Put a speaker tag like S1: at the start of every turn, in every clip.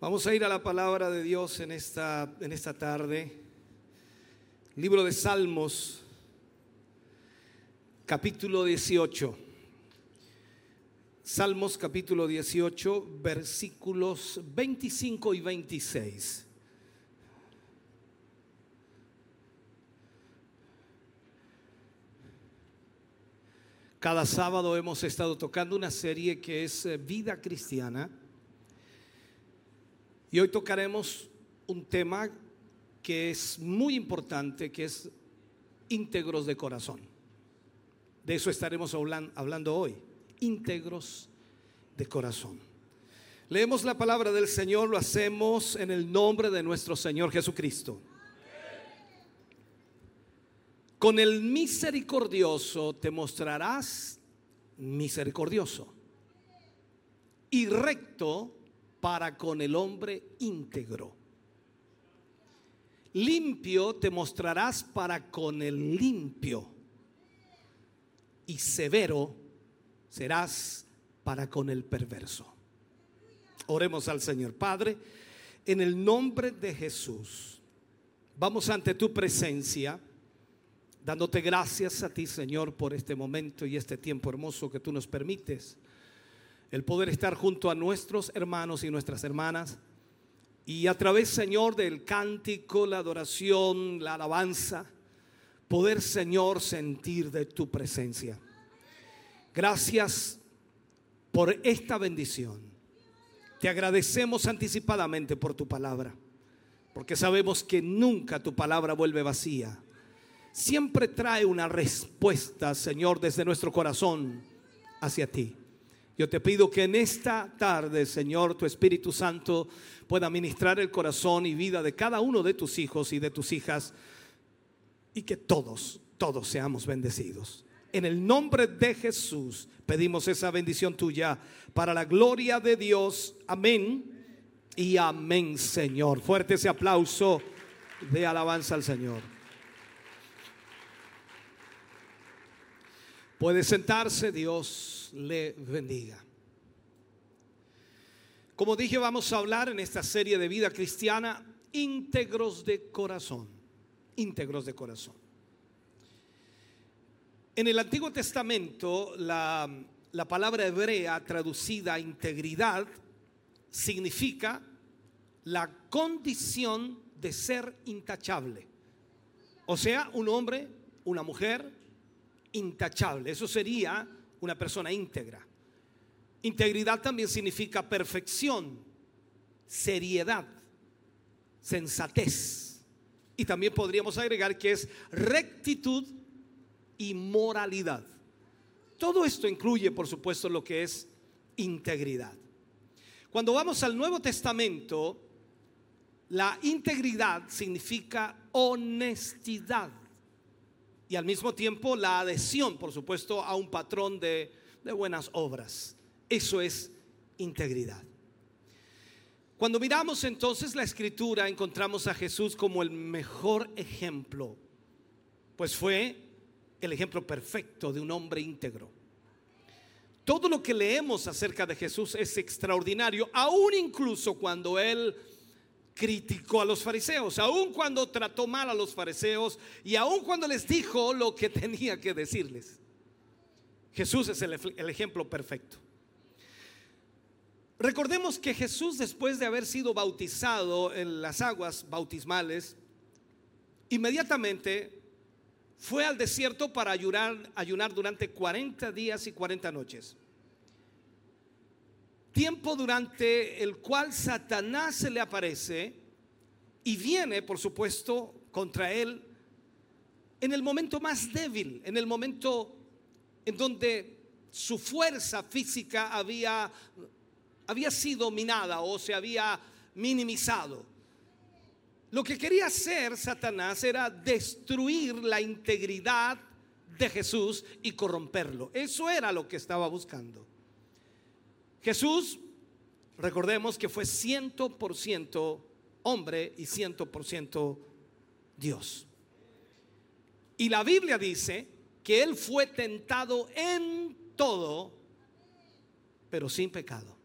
S1: Vamos a ir a la palabra de Dios en esta, en esta tarde. Libro de Salmos, capítulo 18. Salmos capítulo 18, versículos 25 y 26. Cada sábado hemos estado tocando una serie que es eh, Vida Cristiana. Y hoy tocaremos un tema que es muy importante, que es íntegros de corazón. De eso estaremos hablando hoy, íntegros de corazón. Leemos la palabra del Señor, lo hacemos en el nombre de nuestro Señor Jesucristo. Con el misericordioso te mostrarás misericordioso y recto para con el hombre íntegro. Limpio te mostrarás para con el limpio y severo serás para con el perverso. Oremos al Señor Padre, en el nombre de Jesús. Vamos ante tu presencia dándote gracias a ti, Señor, por este momento y este tiempo hermoso que tú nos permites. El poder estar junto a nuestros hermanos y nuestras hermanas. Y a través, Señor, del cántico, la adoración, la alabanza, poder, Señor, sentir de tu presencia. Gracias por esta bendición. Te agradecemos anticipadamente por tu palabra, porque sabemos que nunca tu palabra vuelve vacía siempre trae una respuesta, Señor, desde nuestro corazón hacia ti. Yo te pido que en esta tarde, Señor, tu Espíritu Santo pueda ministrar el corazón y vida de cada uno de tus hijos y de tus hijas y que todos, todos seamos bendecidos. En el nombre de Jesús pedimos esa bendición tuya para la gloria de Dios. Amén y amén, Señor. Fuerte ese aplauso de alabanza al Señor. Puede sentarse, Dios le bendiga. Como dije, vamos a hablar en esta serie de vida cristiana íntegros de corazón, íntegros de corazón. En el Antiguo Testamento, la, la palabra hebrea traducida integridad significa la condición de ser intachable. O sea, un hombre, una mujer, intachable. Eso sería una persona íntegra. Integridad también significa perfección, seriedad, sensatez. Y también podríamos agregar que es rectitud y moralidad. Todo esto incluye, por supuesto, lo que es integridad. Cuando vamos al Nuevo Testamento, la integridad significa honestidad y al mismo tiempo la adhesión, por supuesto, a un patrón de, buenas obras. Eso es integridad. Cuando miramos entonces la escritura, encontramos a Jesús como el mejor ejemplo, pues fue el ejemplo perfecto de un hombre íntegro. Todo lo que leemos acerca de Jesús es extraordinario, aún incluso cuando Él criticó a los fariseos, aun cuando trató mal a los fariseos y aun cuando les dijo lo que tenía que decirles. Jesús es el, ejemplo perfecto. Recordemos que Jesús después de haber sido bautizado en las aguas bautismales, inmediatamente fue al desierto para ayunar, ayunar durante 40 días y 40 noches tiempo durante el cual Satanás se le aparece y viene, por supuesto, contra él en el momento más débil, en el momento en donde su fuerza física había, había sido minada o se había minimizado. Lo que quería hacer Satanás era destruir la integridad de Jesús y corromperlo. Eso era lo que estaba buscando. Jesús, recordemos que fue ciento por ciento hombre y ciento por ciento Dios. Y la Biblia dice que Él fue tentado en todo, pero sin pecado.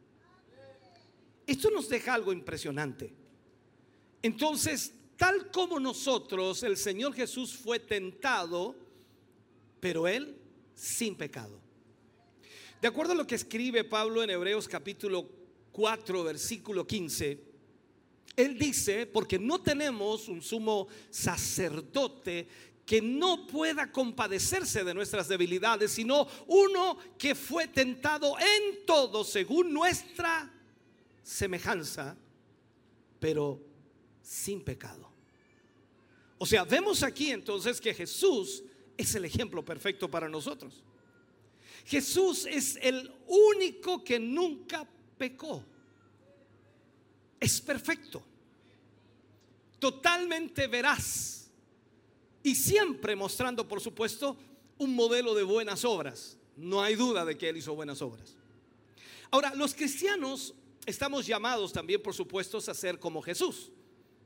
S1: Esto nos deja algo impresionante. Entonces, tal como nosotros, el Señor Jesús fue tentado, pero Él sin pecado. De acuerdo a lo que escribe Pablo en Hebreos capítulo 4, versículo 15, Él dice, porque no tenemos un sumo sacerdote que no pueda compadecerse de nuestras debilidades, sino uno que fue tentado en todo según nuestra semejanza, pero sin pecado. O sea, vemos aquí entonces que Jesús es el ejemplo perfecto para nosotros. Jesús es el único que nunca pecó. Es perfecto. Totalmente veraz. Y siempre mostrando, por supuesto, un modelo de buenas obras. No hay duda de que Él hizo buenas obras. Ahora, los cristianos estamos llamados también, por supuesto, a ser como Jesús.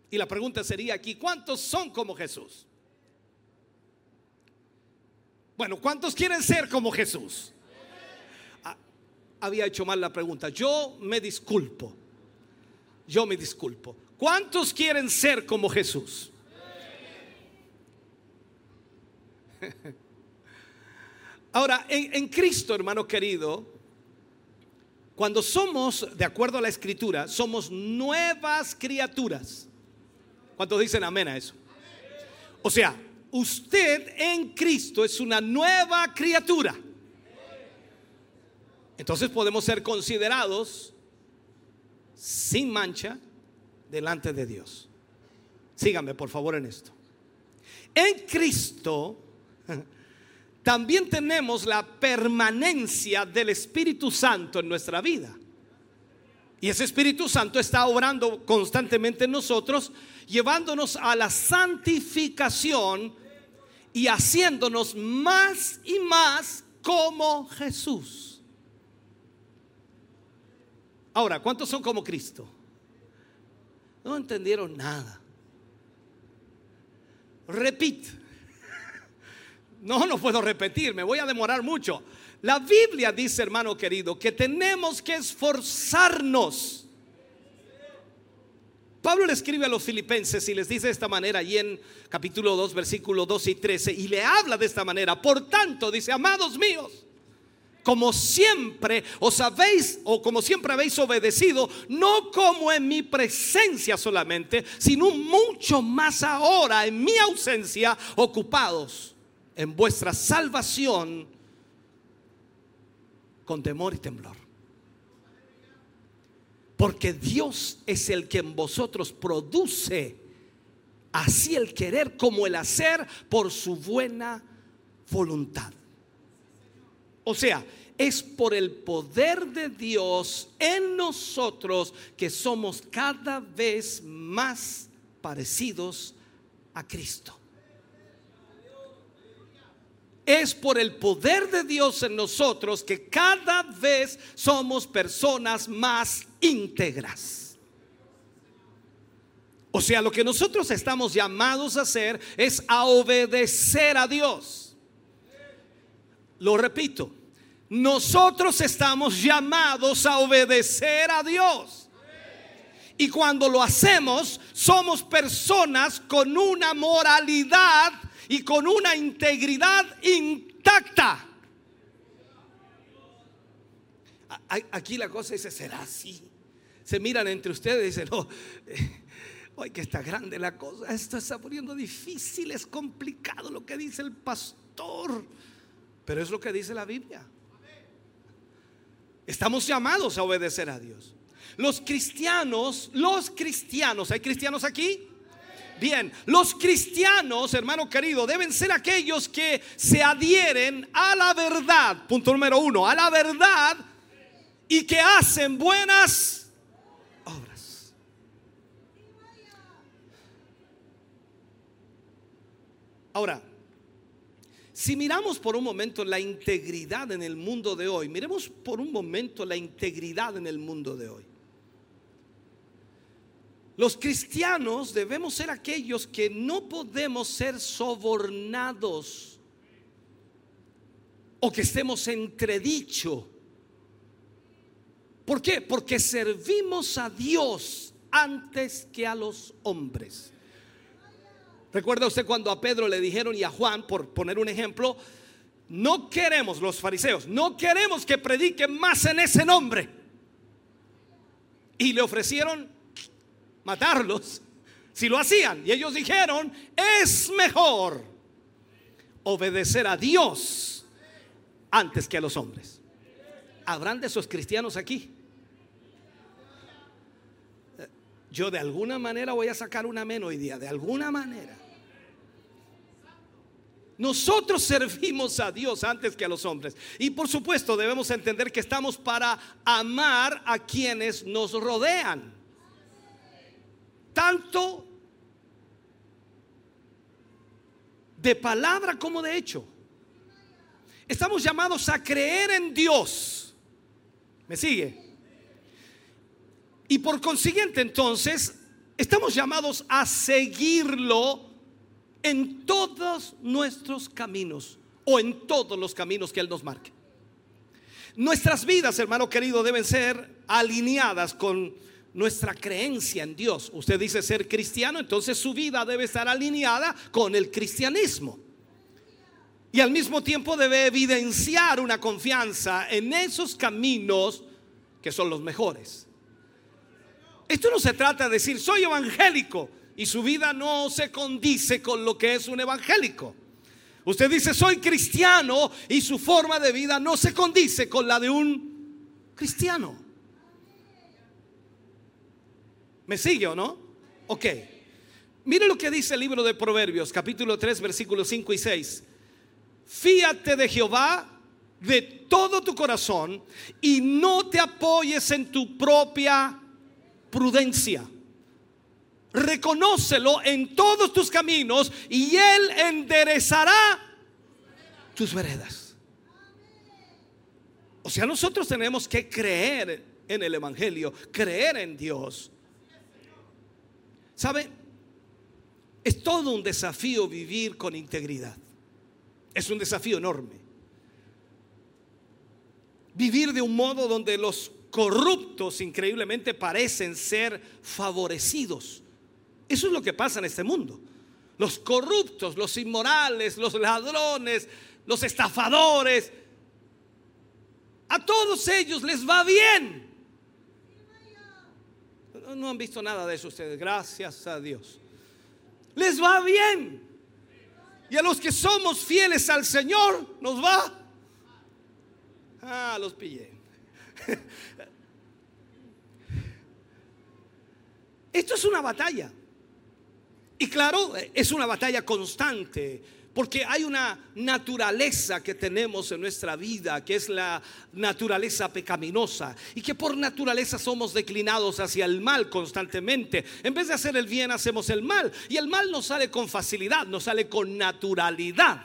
S1: Y la pregunta sería aquí, ¿cuántos son como Jesús? Bueno, ¿cuántos quieren ser como Jesús? Ah, había hecho mal la pregunta. Yo me disculpo. Yo me disculpo. ¿Cuántos quieren ser como Jesús? Ahora, en, Cristo, hermano querido, cuando somos, de acuerdo a la escritura, somos nuevas criaturas. ¿Cuántos dicen amén a eso? O sea, usted en Cristo es una nueva criatura. Entonces podemos ser considerados sin mancha delante de Dios. Síganme por favor en esto. En Cristo también tenemos la permanencia del Espíritu Santo en nuestra vida. Y ese Espíritu Santo está obrando constantemente en nosotros, llevándonos a la santificación y haciéndonos más y más como Jesús. Ahora, ¿cuántos son como Cristo? No entendieron nada. Repite. No, no puedo repetir, me voy a demorar mucho. La Biblia dice, hermano querido, que tenemos que esforzarnos. Pablo le escribe a los filipenses y les dice de esta manera, y en capítulo 2, versículo 12 y 13, y le habla de esta manera. Por tanto, dice, amados míos, como siempre os habéis, o como siempre habéis obedecido, no como en mi presencia solamente, sino mucho más ahora en mi ausencia, ocupados en vuestra salvación con temor y temblor. Porque Dios es el que en vosotros produce así el querer como el hacer por su buena voluntad. O sea, es por el poder de Dios en nosotros que somos cada vez más parecidos a Cristo es por el poder de Dios en nosotros que cada vez somos personas más íntegras. O sea, lo que nosotros estamos llamados a hacer es a obedecer a Dios. Lo repito, nosotros estamos llamados a obedecer a Dios. Y cuando lo hacemos, somos personas con una moralidad y con una integridad intacta. Aquí la cosa dice, será así. Se miran entre ustedes y dicen, no, hoy que está grande la cosa, esto está poniendo difícil, es complicado lo que dice el pastor, pero es lo que dice la Biblia. Estamos llamados a obedecer a Dios. Los cristianos, los cristianos, ¿hay cristianos aquí? Bien, los cristianos, hermano querido, deben ser aquellos que se adhieren a la verdad, punto número uno, a la verdad y que hacen buenas obras. Ahora, si miramos por un momento la integridad en el mundo de hoy, miremos por un momento la integridad en el mundo de hoy. Los cristianos debemos ser aquellos que no podemos ser sobornados o que estemos entredicho. ¿Por qué? Porque servimos a Dios antes que a los hombres. ¿Recuerda usted cuando a Pedro le dijeron y a Juan, por poner un ejemplo, no queremos los fariseos, no queremos que prediquen más en ese nombre? Y le ofrecieron matarlos si lo hacían. Y ellos dijeron, es mejor obedecer a Dios antes que a los hombres. ¿Habrán de esos cristianos aquí? Yo de alguna manera voy a sacar una amén hoy día, de alguna manera. Nosotros servimos a Dios antes que a los hombres. Y por supuesto debemos entender que estamos para amar a quienes nos rodean tanto de palabra como de hecho. Estamos llamados a creer en Dios. ¿Me sigue? Y por consiguiente entonces, estamos llamados a seguirlo en todos nuestros caminos o en todos los caminos que Él nos marque. Nuestras vidas, hermano querido, deben ser alineadas con nuestra creencia en Dios. Usted dice ser cristiano, entonces su vida debe estar alineada con el cristianismo. Y al mismo tiempo debe evidenciar una confianza en esos caminos que son los mejores. Esto no se trata de decir soy evangélico y su vida no se condice con lo que es un evangélico. Usted dice soy cristiano y su forma de vida no se condice con la de un cristiano. ¿Me sigue o no? Ok. Mire lo que dice el libro de Proverbios, capítulo 3, versículos 5 y 6. Fíate de Jehová de todo tu corazón y no te apoyes en tu propia prudencia. Reconócelo en todos tus caminos y Él enderezará tus veredas. O sea, nosotros tenemos que creer en el Evangelio, creer en Dios ¿Sabe? Es todo un desafío vivir con integridad. Es un desafío enorme. Vivir de un modo donde los corruptos increíblemente parecen ser favorecidos. Eso es lo que pasa en este mundo. Los corruptos, los inmorales, los ladrones, los estafadores, a todos ellos les va bien. No han visto nada de eso ustedes, gracias a Dios. Les va bien. Y a los que somos fieles al Señor, nos va. Ah, los pillé. Esto es una batalla. Y claro, es una batalla constante porque hay una naturaleza que tenemos en nuestra vida, que es la naturaleza pecaminosa, y que por naturaleza somos declinados hacia el mal constantemente. En vez de hacer el bien, hacemos el mal. Y el mal no sale con facilidad, no sale con naturalidad.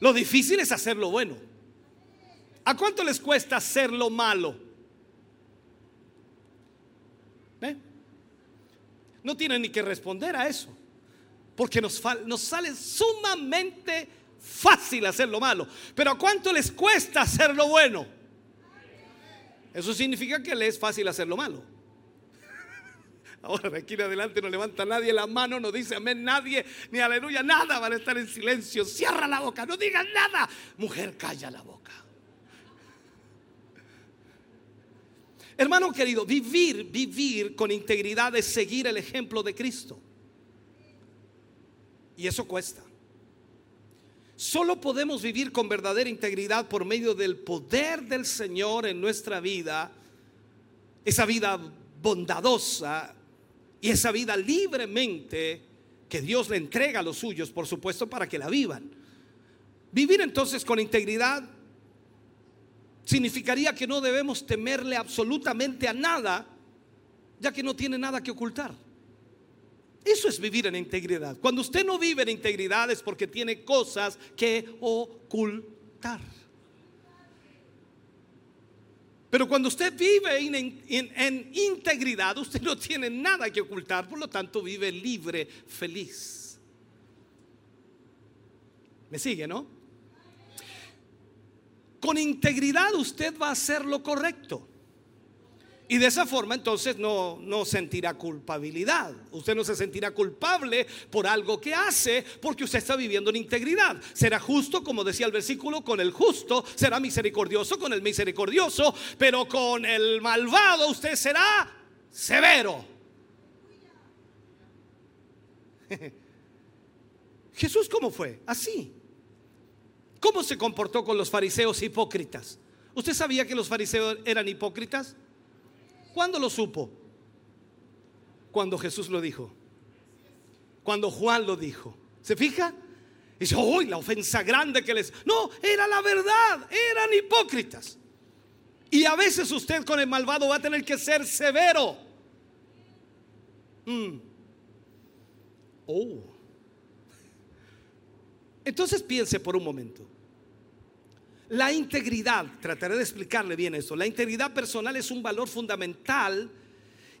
S1: Lo difícil es hacer lo bueno. ¿A cuánto les cuesta hacer lo malo? No tienen ni que responder a eso. Porque nos, sale sumamente fácil hacer lo malo. Pero ¿a cuánto les cuesta hacer lo bueno? Eso significa que le es fácil hacer lo malo. Ahora de aquí en adelante no levanta nadie la mano, no dice amén nadie, ni aleluya, nada, van a estar en silencio. Cierra la boca, no digan nada. Mujer, calla la boca. Hermano querido, vivir, vivir con integridad es seguir el ejemplo de Cristo. Y eso cuesta. Solo podemos vivir con verdadera integridad por medio del poder del Señor en nuestra vida, esa vida bondadosa y esa vida libremente que Dios le entrega a los suyos, por supuesto, para que la vivan. Vivir entonces con integridad significaría que no debemos temerle absolutamente a nada, ya que no tiene nada que ocultar. Eso es vivir en integridad. Cuando usted no vive en integridad es porque tiene cosas que ocultar. Pero cuando usted vive en, integridad, usted no tiene nada que ocultar, por lo tanto vive libre, feliz. ¿Me sigue, no? Con integridad usted va a hacer lo correcto. Y de esa forma entonces no, no sentirá culpabilidad. Usted no se sentirá culpable por algo que hace porque usted está viviendo en integridad. Será justo, como decía el versículo, con el justo. Será misericordioso con el misericordioso. Pero con el malvado usted será severo. Jesús cómo fue? Así. ¿Cómo se comportó con los fariseos hipócritas? ¿Usted sabía que los fariseos eran hipócritas? ¿Cuándo lo supo? Cuando Jesús lo dijo. Cuando Juan lo dijo. ¿Se fija? Dice, uy, la ofensa grande que les... No, era la verdad, eran hipócritas. Y a veces usted con el malvado va a tener que ser severo. Mm. Oh. Entonces piense por un momento. La integridad, trataré de explicarle bien eso, la integridad personal es un valor fundamental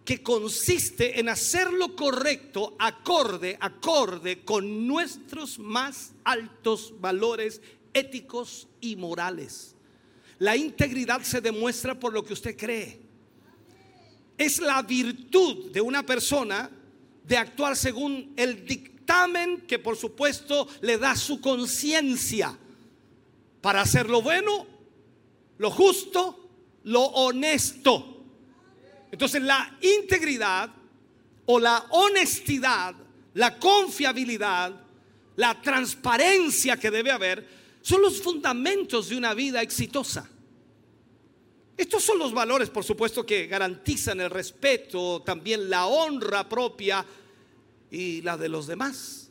S1: que consiste en hacer lo correcto acorde, acorde con nuestros más altos valores éticos y morales. La integridad se demuestra por lo que usted cree. Es la virtud de una persona de actuar según el dictamen que por supuesto le da su conciencia para hacer lo bueno, lo justo, lo honesto. Entonces la integridad o la honestidad, la confiabilidad, la transparencia que debe haber, son los fundamentos de una vida exitosa. Estos son los valores, por supuesto, que garantizan el respeto, también la honra propia y la de los demás.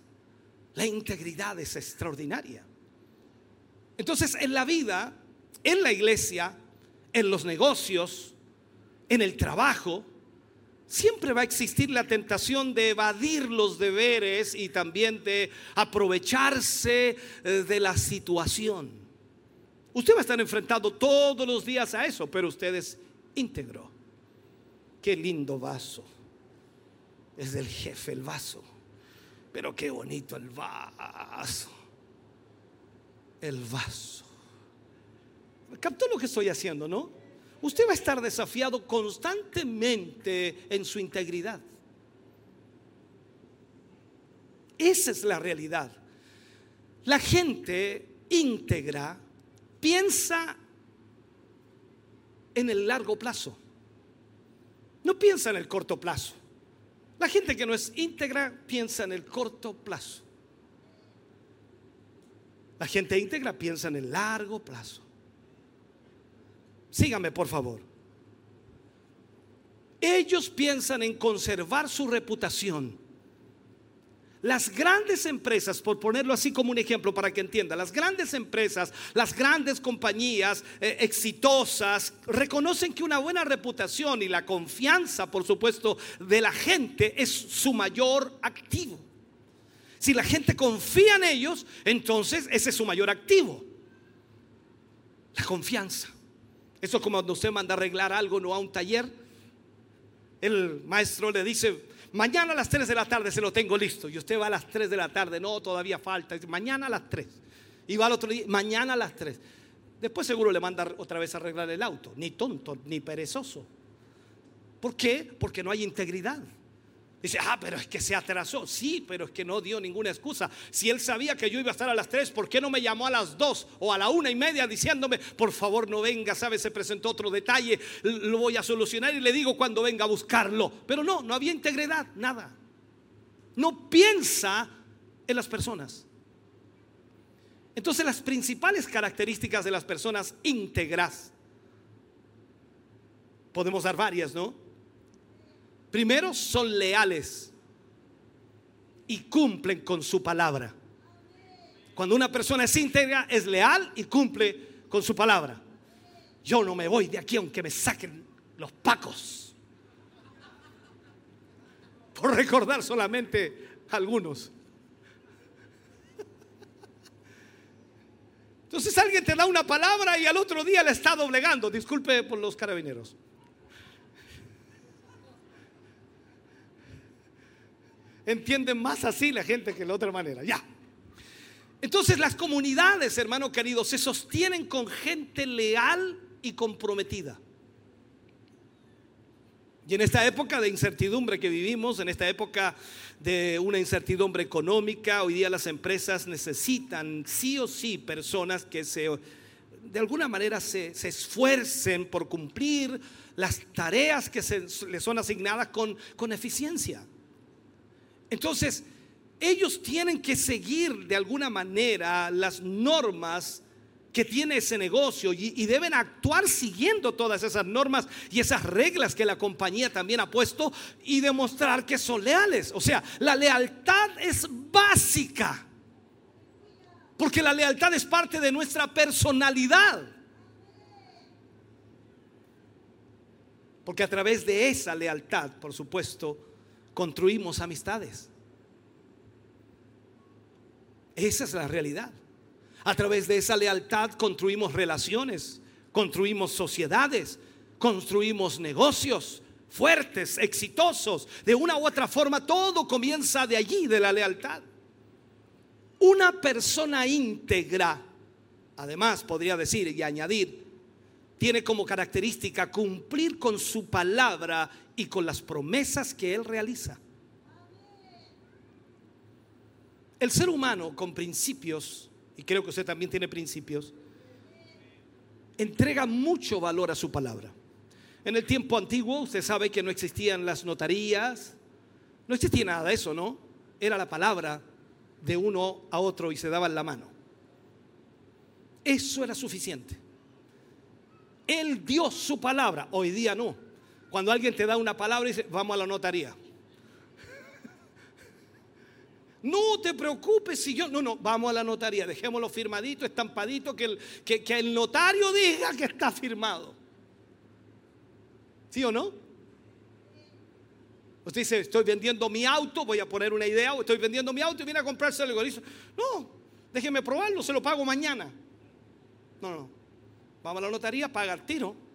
S1: La integridad es extraordinaria. Entonces, en la vida, en la iglesia, en los negocios, en el trabajo, siempre va a existir la tentación de evadir los deberes y también de aprovecharse eh, de la situación. Usted va a estar enfrentado todos los días a eso, pero usted es íntegro. Qué lindo vaso. Es del jefe el vaso. Pero qué bonito el vaso el vaso. ¿Captó lo que estoy haciendo, no? Usted va a estar desafiado constantemente en su integridad. Esa es la realidad. La gente íntegra piensa en el largo plazo. No piensa en el corto plazo. La gente que no es íntegra piensa en el corto plazo. La gente íntegra piensa en el largo plazo. Sígame, por favor. Ellos piensan en conservar su reputación. Las grandes empresas, por ponerlo así como un ejemplo para que entienda, las grandes empresas, las grandes compañías eh, exitosas, reconocen que una buena reputación y la confianza, por supuesto, de la gente es su mayor activo. Si la gente confía en ellos, entonces ese es su mayor activo. La confianza. Eso es como cuando usted manda arreglar algo, no a un taller. El maestro le dice, mañana a las 3 de la tarde se lo tengo listo. Y usted va a las 3 de la tarde, no, todavía falta. mañana a las 3. Y va al otro día, mañana a las 3. Después seguro le manda otra vez a arreglar el auto. Ni tonto, ni perezoso. ¿Por qué? Porque no hay integridad. Dice, ah, pero es que se atrasó. Sí, pero es que no dio ninguna excusa. Si él sabía que yo iba a estar a las 3, ¿por qué no me llamó a las 2 o a la una y media diciéndome, por favor no venga, sabe, se presentó otro detalle, lo voy a solucionar y le digo cuando venga a buscarlo. Pero no, no había integridad, nada. No piensa en las personas. Entonces las principales características de las personas íntegras, podemos dar varias, ¿no? Primero, son leales y cumplen con su palabra. Cuando una persona es íntegra, es leal y cumple con su palabra. Yo no me voy de aquí aunque me saquen los pacos. por recordar solamente algunos. Entonces alguien te da una palabra y al otro día le está doblegando. Disculpe por los carabineros. Entienden más así la gente que de la otra manera. Ya. Entonces las comunidades, hermano querido, se sostienen con gente leal y comprometida. Y en esta época de incertidumbre que vivimos, en esta época de una incertidumbre económica, hoy día las empresas necesitan sí o sí personas que se, de alguna manera se, se esfuercen por cumplir las tareas que se, les son asignadas con, con eficiencia. Entonces, ellos tienen que seguir de alguna manera las normas que tiene ese negocio y, deben actuar siguiendo todas esas normas y esas reglas que la compañía también ha puesto y demostrar que son leales. O sea, la lealtad es básica. Porque la lealtad es parte de nuestra personalidad. Porque a través de esa lealtad, por supuesto, construimos amistades. Esa es la realidad. A través de esa lealtad construimos relaciones, construimos sociedades, construimos negocios fuertes, exitosos. De una u otra forma, todo comienza de allí, de la lealtad. Una persona íntegra, además podría decir y añadir, tiene como característica cumplir con su palabra y con las promesas que él realiza. El ser humano con principios y creo que usted también tiene principios, entrega mucho valor a su palabra. En el tiempo antiguo, usted sabe que no existían las notarías, no existía nada de eso, ¿no? Era la palabra de uno a otro y se daban la mano. Eso era suficiente. Él dio su palabra, hoy día no. Cuando alguien te da una palabra y dice, vamos a la notaría. No te preocupes si yo. No, no, vamos a la notaría, dejémoslo firmadito, estampadito, que el, que, el notario diga que está firmado. ¿Sí o no? Usted dice, estoy vendiendo mi auto, voy a poner una idea, estoy vendiendo mi auto y viene a comprarse el dice, No, déjeme probarlo, se lo pago mañana. No, no. Vamos a la notaría, paga el tiro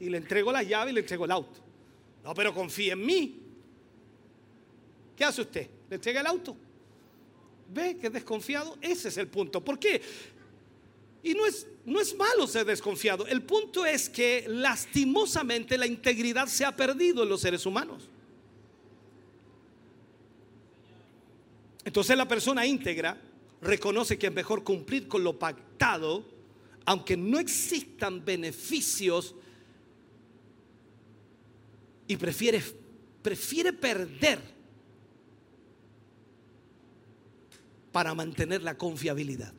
S1: y le entrego la llave y le entrego el auto. No, pero confíe en mí. ¿Qué hace usted? le entrega el auto. ¿Ve que es desconfiado? Ese es el punto. ¿Por qué? Y no es, no es malo ser desconfiado. El punto es que lastimosamente la integridad se ha perdido en los seres humanos. Entonces la persona íntegra reconoce que es mejor cumplir con lo pactado, aunque no existan beneficios, y prefiere, prefiere perder para mantener la confiabilidad.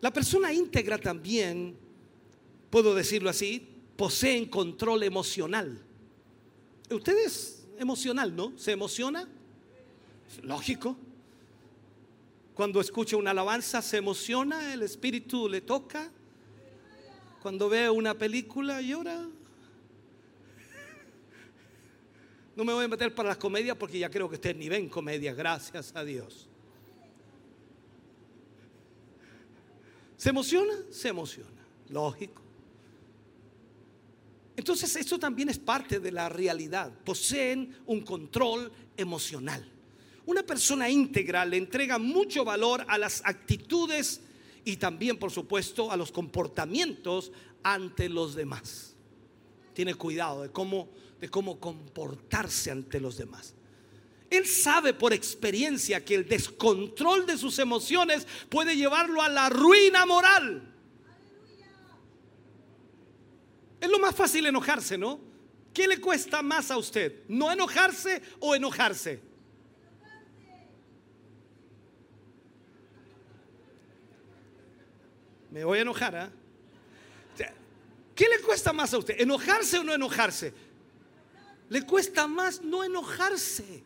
S1: La persona íntegra también, puedo decirlo así, poseen control emocional. Usted es emocional, ¿no? ¿Se emociona? Lógico. Cuando escucha una alabanza se emociona, el espíritu le toca. Cuando ve una película llora. No me voy a meter para las comedias porque ya creo que ustedes ni ven comedias, gracias a Dios. ¿Se emociona? Se emociona, lógico. Entonces esto también es parte de la realidad. Poseen un control emocional. Una persona íntegra le entrega mucho valor a las actitudes y también, por supuesto, a los comportamientos ante los demás. Tiene cuidado de cómo de cómo comportarse ante los demás. Él sabe por experiencia que el descontrol de sus emociones puede llevarlo a la ruina moral. Es lo más fácil enojarse, ¿no? ¿Qué le cuesta más a usted? ¿No enojarse o enojarse? Me voy a enojar, ¿ah? ¿Qué le cuesta más a usted? ¿Enojarse o no enojarse? Le cuesta más no enojarse.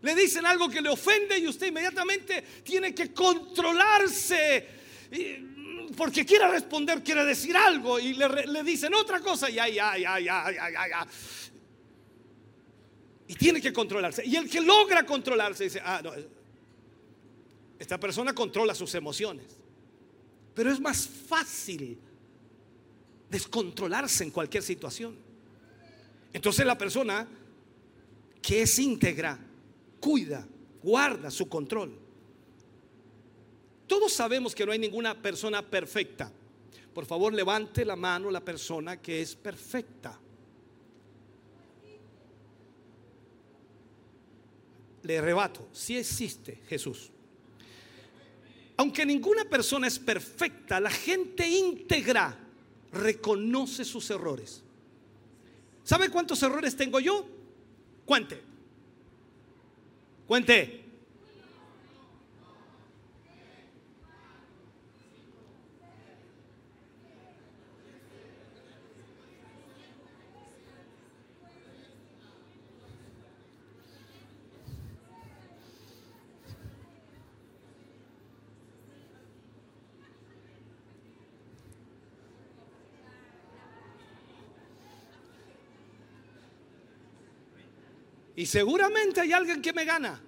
S1: Le dicen algo que le ofende y usted inmediatamente tiene que controlarse. porque quiere responder, quiere decir algo y le, dicen otra cosa y ay, ay, ay, ay, ay, ay, Y tiene que controlarse. Y el que logra controlarse dice, ah, no, esta persona controla sus emociones. Pero es más fácil descontrolarse en cualquier situación. Entonces la persona que es íntegra, cuida, guarda su control. Todos sabemos que no hay ninguna persona perfecta. Por favor, levante la mano la persona que es perfecta. Le rebato, si existe Jesús. Aunque ninguna persona es perfecta, la gente íntegra reconoce sus errores. ¿Sabe cuántos errores tengo yo? Cuente. Cuente. Y seguramente hay alguien que me gana.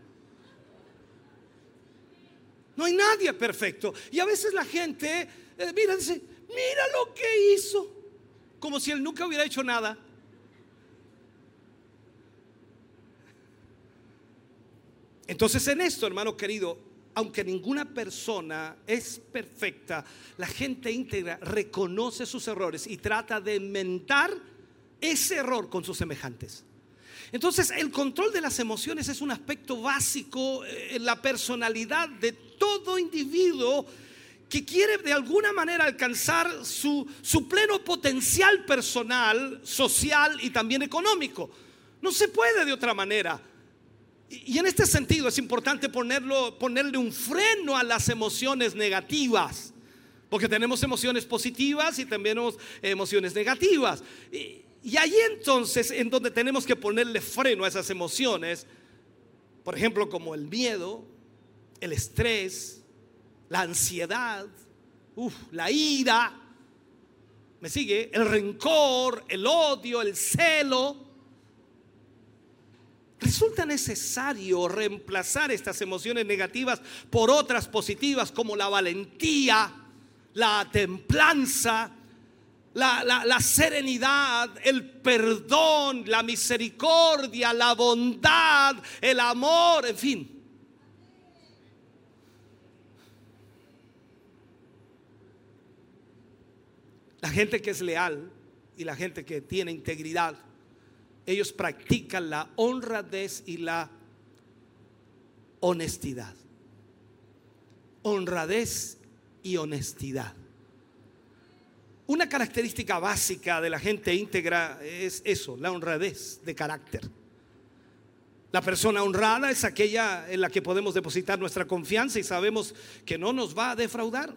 S1: No hay nadie perfecto. Y a veces la gente, eh, mira, dice, mira lo que hizo. Como si él nunca hubiera hecho nada. Entonces en esto, hermano querido, aunque ninguna persona es perfecta, la gente íntegra reconoce sus errores y trata de inventar ese error con sus semejantes. Entonces, el control de las emociones es un aspecto básico eh, en la personalidad de todo individuo que quiere de alguna manera alcanzar su, su pleno potencial personal, social y también económico. No se puede de otra manera. Y en este sentido es importante ponerlo, ponerle un freno a las emociones negativas, porque tenemos emociones positivas y también emociones negativas. Ahí entonces en donde tenemos que ponerle freno a esas emociones, por ejemplo, como el miedo, el estrés, la ansiedad, la ira, ¿me sigue? El rencor, el odio, el celo. Resulta necesario reemplazar estas emociones negativas por otras positivas como la valentía, la templanza, la, serenidad, el perdón, la misericordia, la bondad, el amor, en fin. La gente que es leal y la gente que tiene integridad, ellos practican la honradez y la honestidad. Honradez y honestidad. Una característica básica de la gente íntegra es eso, la honradez de carácter. La persona honrada es aquella en la que podemos depositar nuestra confianza y sabemos que no nos va a defraudar.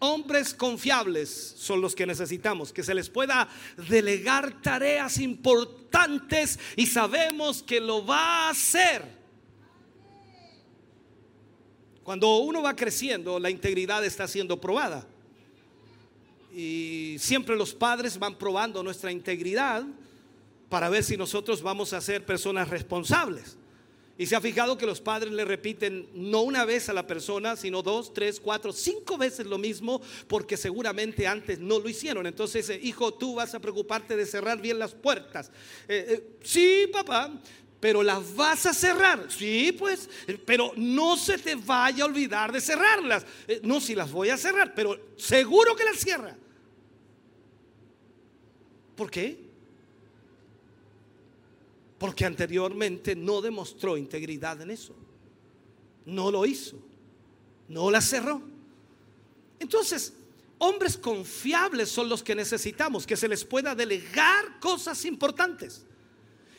S1: Hombres confiables son los que necesitamos, que se les pueda delegar tareas importantes y sabemos que lo va a hacer. Cuando uno va creciendo, la integridad está siendo probada y siempre los padres van probando nuestra integridad para ver si nosotros vamos a ser personas responsables. Y se ha fijado que los padres le repiten no una vez a la persona, sino dos, tres, cuatro, cinco veces lo mismo, porque seguramente antes no lo hicieron. Entonces, eh, hijo, tú vas a preocuparte de cerrar bien las puertas. Eh, eh, sí, papá, pero las vas a cerrar. Sí, pues, pero no se te vaya a olvidar de cerrarlas. no, si las voy a cerrar, pero seguro que las cierra. ¿Por qué? Porque anteriormente no demostró integridad en eso. No lo hizo. No la cerró. Entonces, hombres confiables son los que necesitamos, que se les pueda delegar cosas importantes.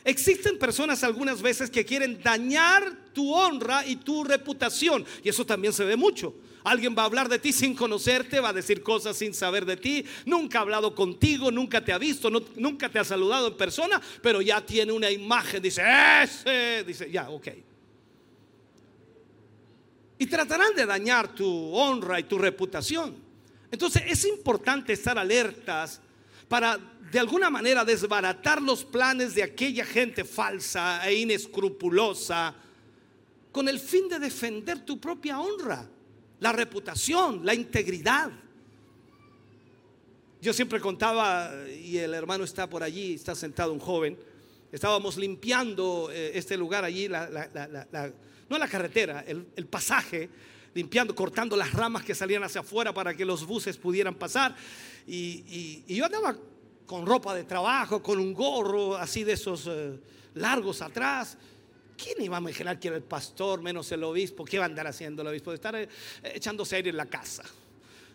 S1: Existen personas algunas veces que quieren dañar tu honra y tu reputación, y eso también se ve mucho. Alguien va a hablar de ti sin conocerte, va a decir cosas sin saber de ti, nunca ha hablado contigo, nunca te ha visto, nunca te ha saludado en persona, pero ya tiene una imagen, dice, ese, dice, ya, ok. Y tratarán de dañar tu honra y tu reputación. Entonces es importante estar alertas para de alguna manera desbaratar los planes de aquella gente falsa e inescrupulosa con el fin de defender tu propia honra, la reputación, la integridad. Yo siempre contaba, y el hermano está por allí, está sentado un joven, estábamos limpiando eh, este lugar allí, no la carretera, el, pasaje, limpiando, cortando las ramas que salían hacia afuera para que los buses pudieran pasar. Y, yo andaba con ropa de trabajo, con un gorro así de esos eh, largos atrás. ¿Quién iba a imaginar que era el pastor menos el obispo? ¿Qué va a andar haciendo el obispo? De estar eh, echándose aire en la casa.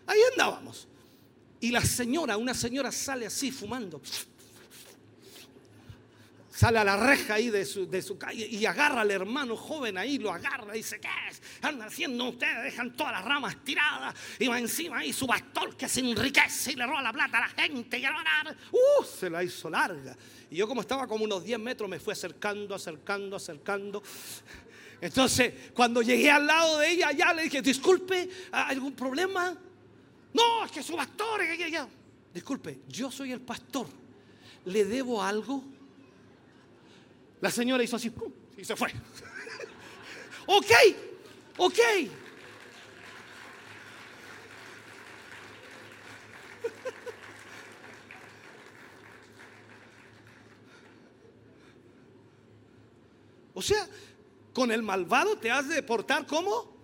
S1: Ahí andábamos. Y la señora, una señora sale así fumando. Sale a la reja ahí de su, de su calle y agarra al hermano joven ahí, lo agarra y dice, ¿qué es? Andan haciendo ustedes, dejan todas las ramas tiradas y va encima ahí su bastón que se enriquece y le roba la plata a la gente y ¡uh! Se la hizo larga. Y yo como estaba como unos 10 metros me fui acercando, acercando, acercando. Entonces, cuando llegué al lado de ella, ya le dije, disculpe, ¿algún problema? No, es que su pastor. Disculpe, yo soy el pastor. ¿Le debo algo? La señora hizo así y se fue. ok, ok. O sea, con el malvado te has de portar como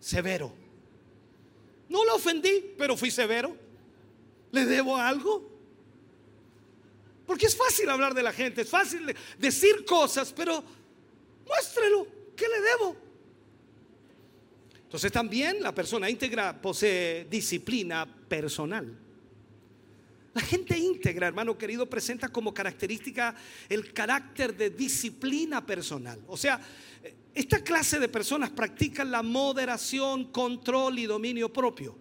S1: severo. No lo ofendí, pero fui severo. ¿Le debo algo? Porque es fácil hablar de la gente, es fácil decir cosas, pero muéstrelo, ¿qué le debo? Entonces también la persona íntegra posee disciplina personal. La gente íntegra, hermano querido, presenta como característica el carácter de disciplina personal. O sea, esta clase de personas practican la moderación, control y dominio propio.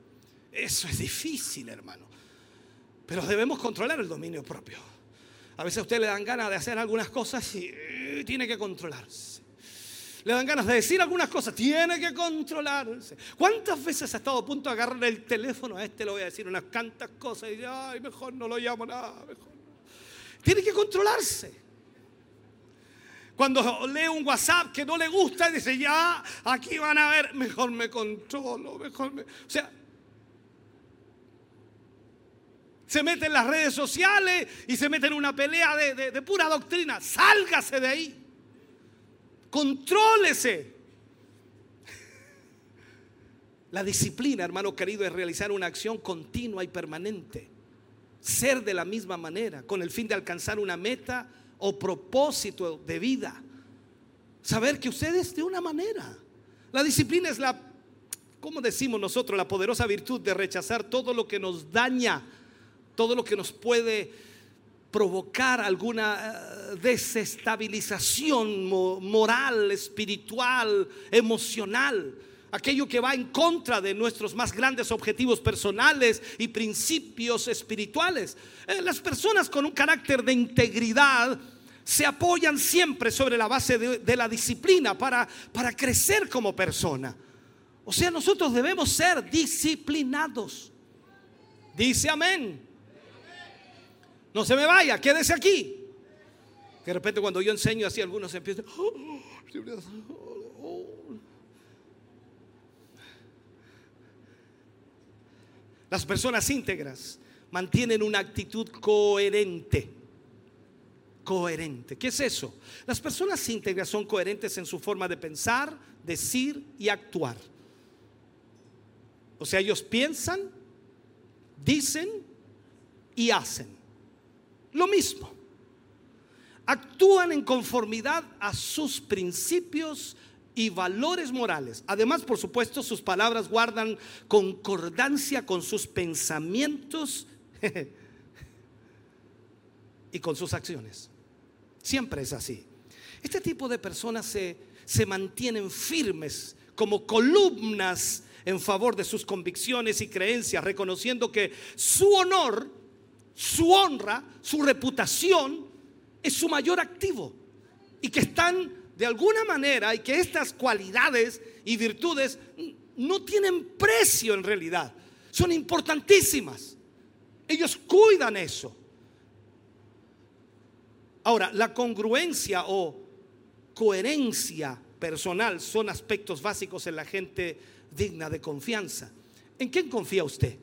S1: Eso es difícil, hermano. Pero debemos controlar el dominio propio. A veces a usted le dan ganas de hacer algunas cosas y eh, tiene que controlarse. Le dan ganas de decir algunas cosas, tiene que controlarse. ¿Cuántas veces ha estado a punto de agarrar el teléfono? A este le voy a decir unas cantas cosas y dice, ay, mejor no lo llamo nada, mejor Tiene que controlarse. Cuando lee un WhatsApp que no le gusta y dice, ya, aquí van a ver, mejor me controlo, mejor me... O sea, se mete en las redes sociales y se mete en una pelea de, de pura doctrina. Sálgase de ahí. Contrólese. La disciplina, hermano querido, es realizar una acción continua y permanente. Ser de la misma manera, con el fin de alcanzar una meta o propósito de vida. Saber que usted es de una manera. La disciplina es la, como decimos nosotros, la poderosa virtud de rechazar todo lo que nos daña, todo lo que nos puede provocar alguna eh, desestabilización moral, espiritual, emocional, aquello que va en contra de nuestros más grandes objetivos personales y principios espirituales. Eh, las personas con un carácter de integridad se apoyan siempre sobre la base de, la disciplina para, para crecer como persona. O sea, nosotros debemos ser disciplinados. Dice amén. No se me vaya, quédese aquí. de repente cuando yo enseño así, algunos empiezan. Las personas íntegras mantienen una actitud coherente. Coherente. ¿Qué es eso? Las personas íntegras son coherentes en su forma de pensar, decir y actuar. O sea, ellos piensan, dicen y hacen lo mismo. Actúan en conformidad a sus principios y valores morales. Además, por supuesto, sus palabras guardan concordancia con sus pensamientos y con sus acciones. Siempre es así. Este tipo de personas se, se mantienen firmes como columnas en favor de sus convicciones y creencias, reconociendo que su honor su honra, su reputación es su mayor activo. Y que están de alguna manera y que estas cualidades y virtudes no tienen precio en realidad. son importantísimas. Ellos cuidan eso. Ahora, la congruencia o coherencia personal son aspectos básicos en la gente digna de confianza. ¿En quién confía usted?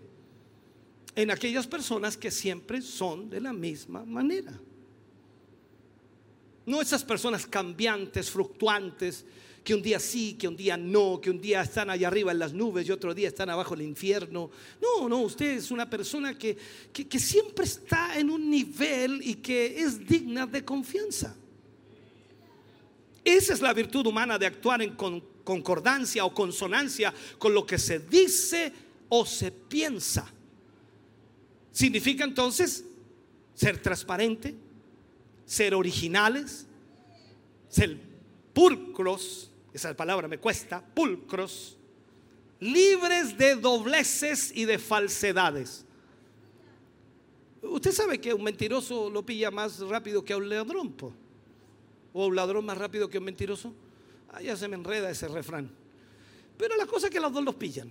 S1: En aquellas personas que siempre son de la misma manera. No esas personas cambiantes, fluctuantes, que un día sí, que un día no, que un día están allá arriba en las nubes y otro día están abajo en el infierno. No, no, usted es una persona que, que, siempre está en un nivel y que es digna de confianza. Esa es la virtud humana de actuar en concordancia o consonancia con lo que se dice o se piensa. Significa entonces ser transparente, ser originales, ser pulcros, esa palabra me cuesta, pulcros, libres de dobleces y de falsedades. Usted sabe que un mentiroso lo pilla más rápido que a un ladrón, o un ladrón más rápido que un mentiroso. Ah, ya se me enreda ese refrán. Pero la cosa es que los dos los pillan.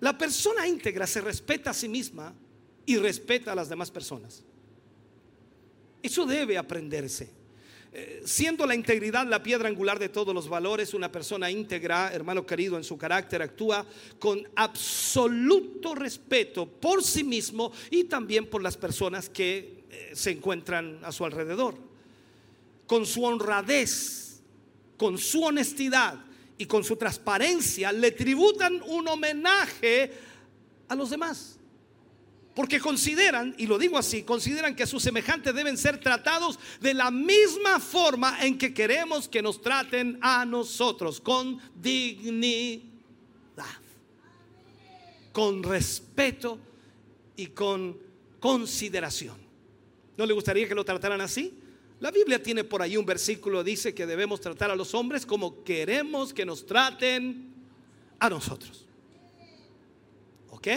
S1: La persona íntegra se respeta a sí misma y respeta a las demás personas. Eso debe aprenderse. Eh, siendo la integridad la piedra angular de todos los valores, una persona íntegra, hermano querido, en su carácter actúa con absoluto respeto por sí mismo y también por las personas que eh, se encuentran a su alrededor. Con su honradez, con su honestidad y con su transparencia le tributan un homenaje a los demás. Porque consideran, y lo digo así, consideran que sus semejantes deben ser tratados de la misma forma en que queremos que nos traten a nosotros, con dignidad, con respeto y con consideración. ¿No le gustaría que lo trataran así? La Biblia tiene por ahí un versículo, dice que debemos tratar a los hombres como queremos que nos traten a nosotros. ¿Ok?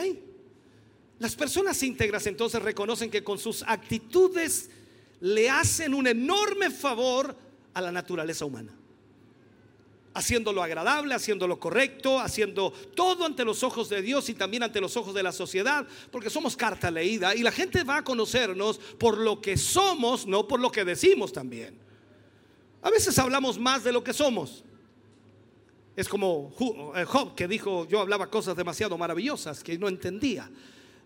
S1: Las personas íntegras entonces reconocen que con sus actitudes le hacen un enorme favor a la naturaleza humana. Haciéndolo agradable, haciéndolo correcto, haciendo todo ante los ojos de Dios y también ante los ojos de la sociedad, porque somos carta leída y la gente va a conocernos por lo que somos, no por lo que decimos también. A veces hablamos más de lo que somos. Es como eh, Job que dijo, yo hablaba cosas demasiado maravillosas que no entendía.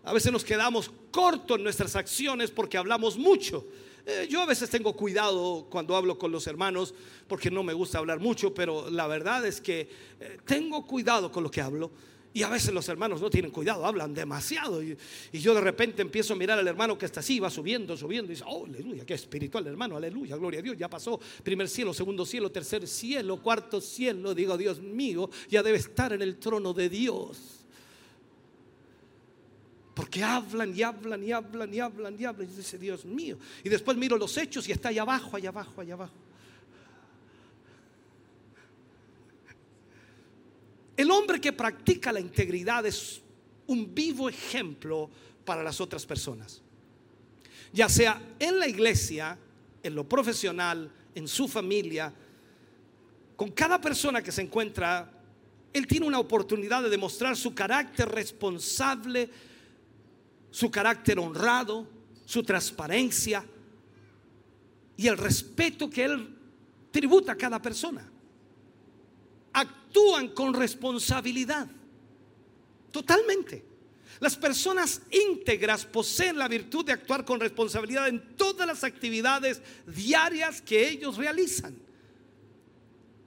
S1: A veces nos quedamos cortos en nuestras acciones porque hablamos mucho. Eh, yo a veces tengo cuidado cuando hablo con los hermanos porque no me gusta hablar mucho, pero la verdad es que eh, tengo cuidado con lo que hablo. Y a veces los hermanos no tienen cuidado, hablan demasiado. Y, yo de repente empiezo a mirar al hermano que está así, va subiendo, subiendo. Y dice, oh, aleluya, qué espiritual hermano, aleluya, gloria a Dios. Ya pasó primer cielo, segundo cielo, tercer cielo, cuarto cielo. Digo, Dios mío, ya debe estar en el trono de Dios. Porque hablan y hablan y hablan y hablan y hablan. Y dice, Dios mío. Y después miro los hechos y está allá abajo, allá abajo, allá abajo. El hombre que practica la integridad es un vivo ejemplo para las otras personas. Ya sea en la iglesia, en lo profesional, en su familia, con cada persona que se encuentra, él tiene una oportunidad de demostrar su carácter responsable, su carácter honrado, su transparencia y el respeto que Él tributa a cada persona. Actúan con responsabilidad, totalmente. Las personas íntegras poseen la virtud de actuar con responsabilidad en todas las actividades diarias que ellos realizan.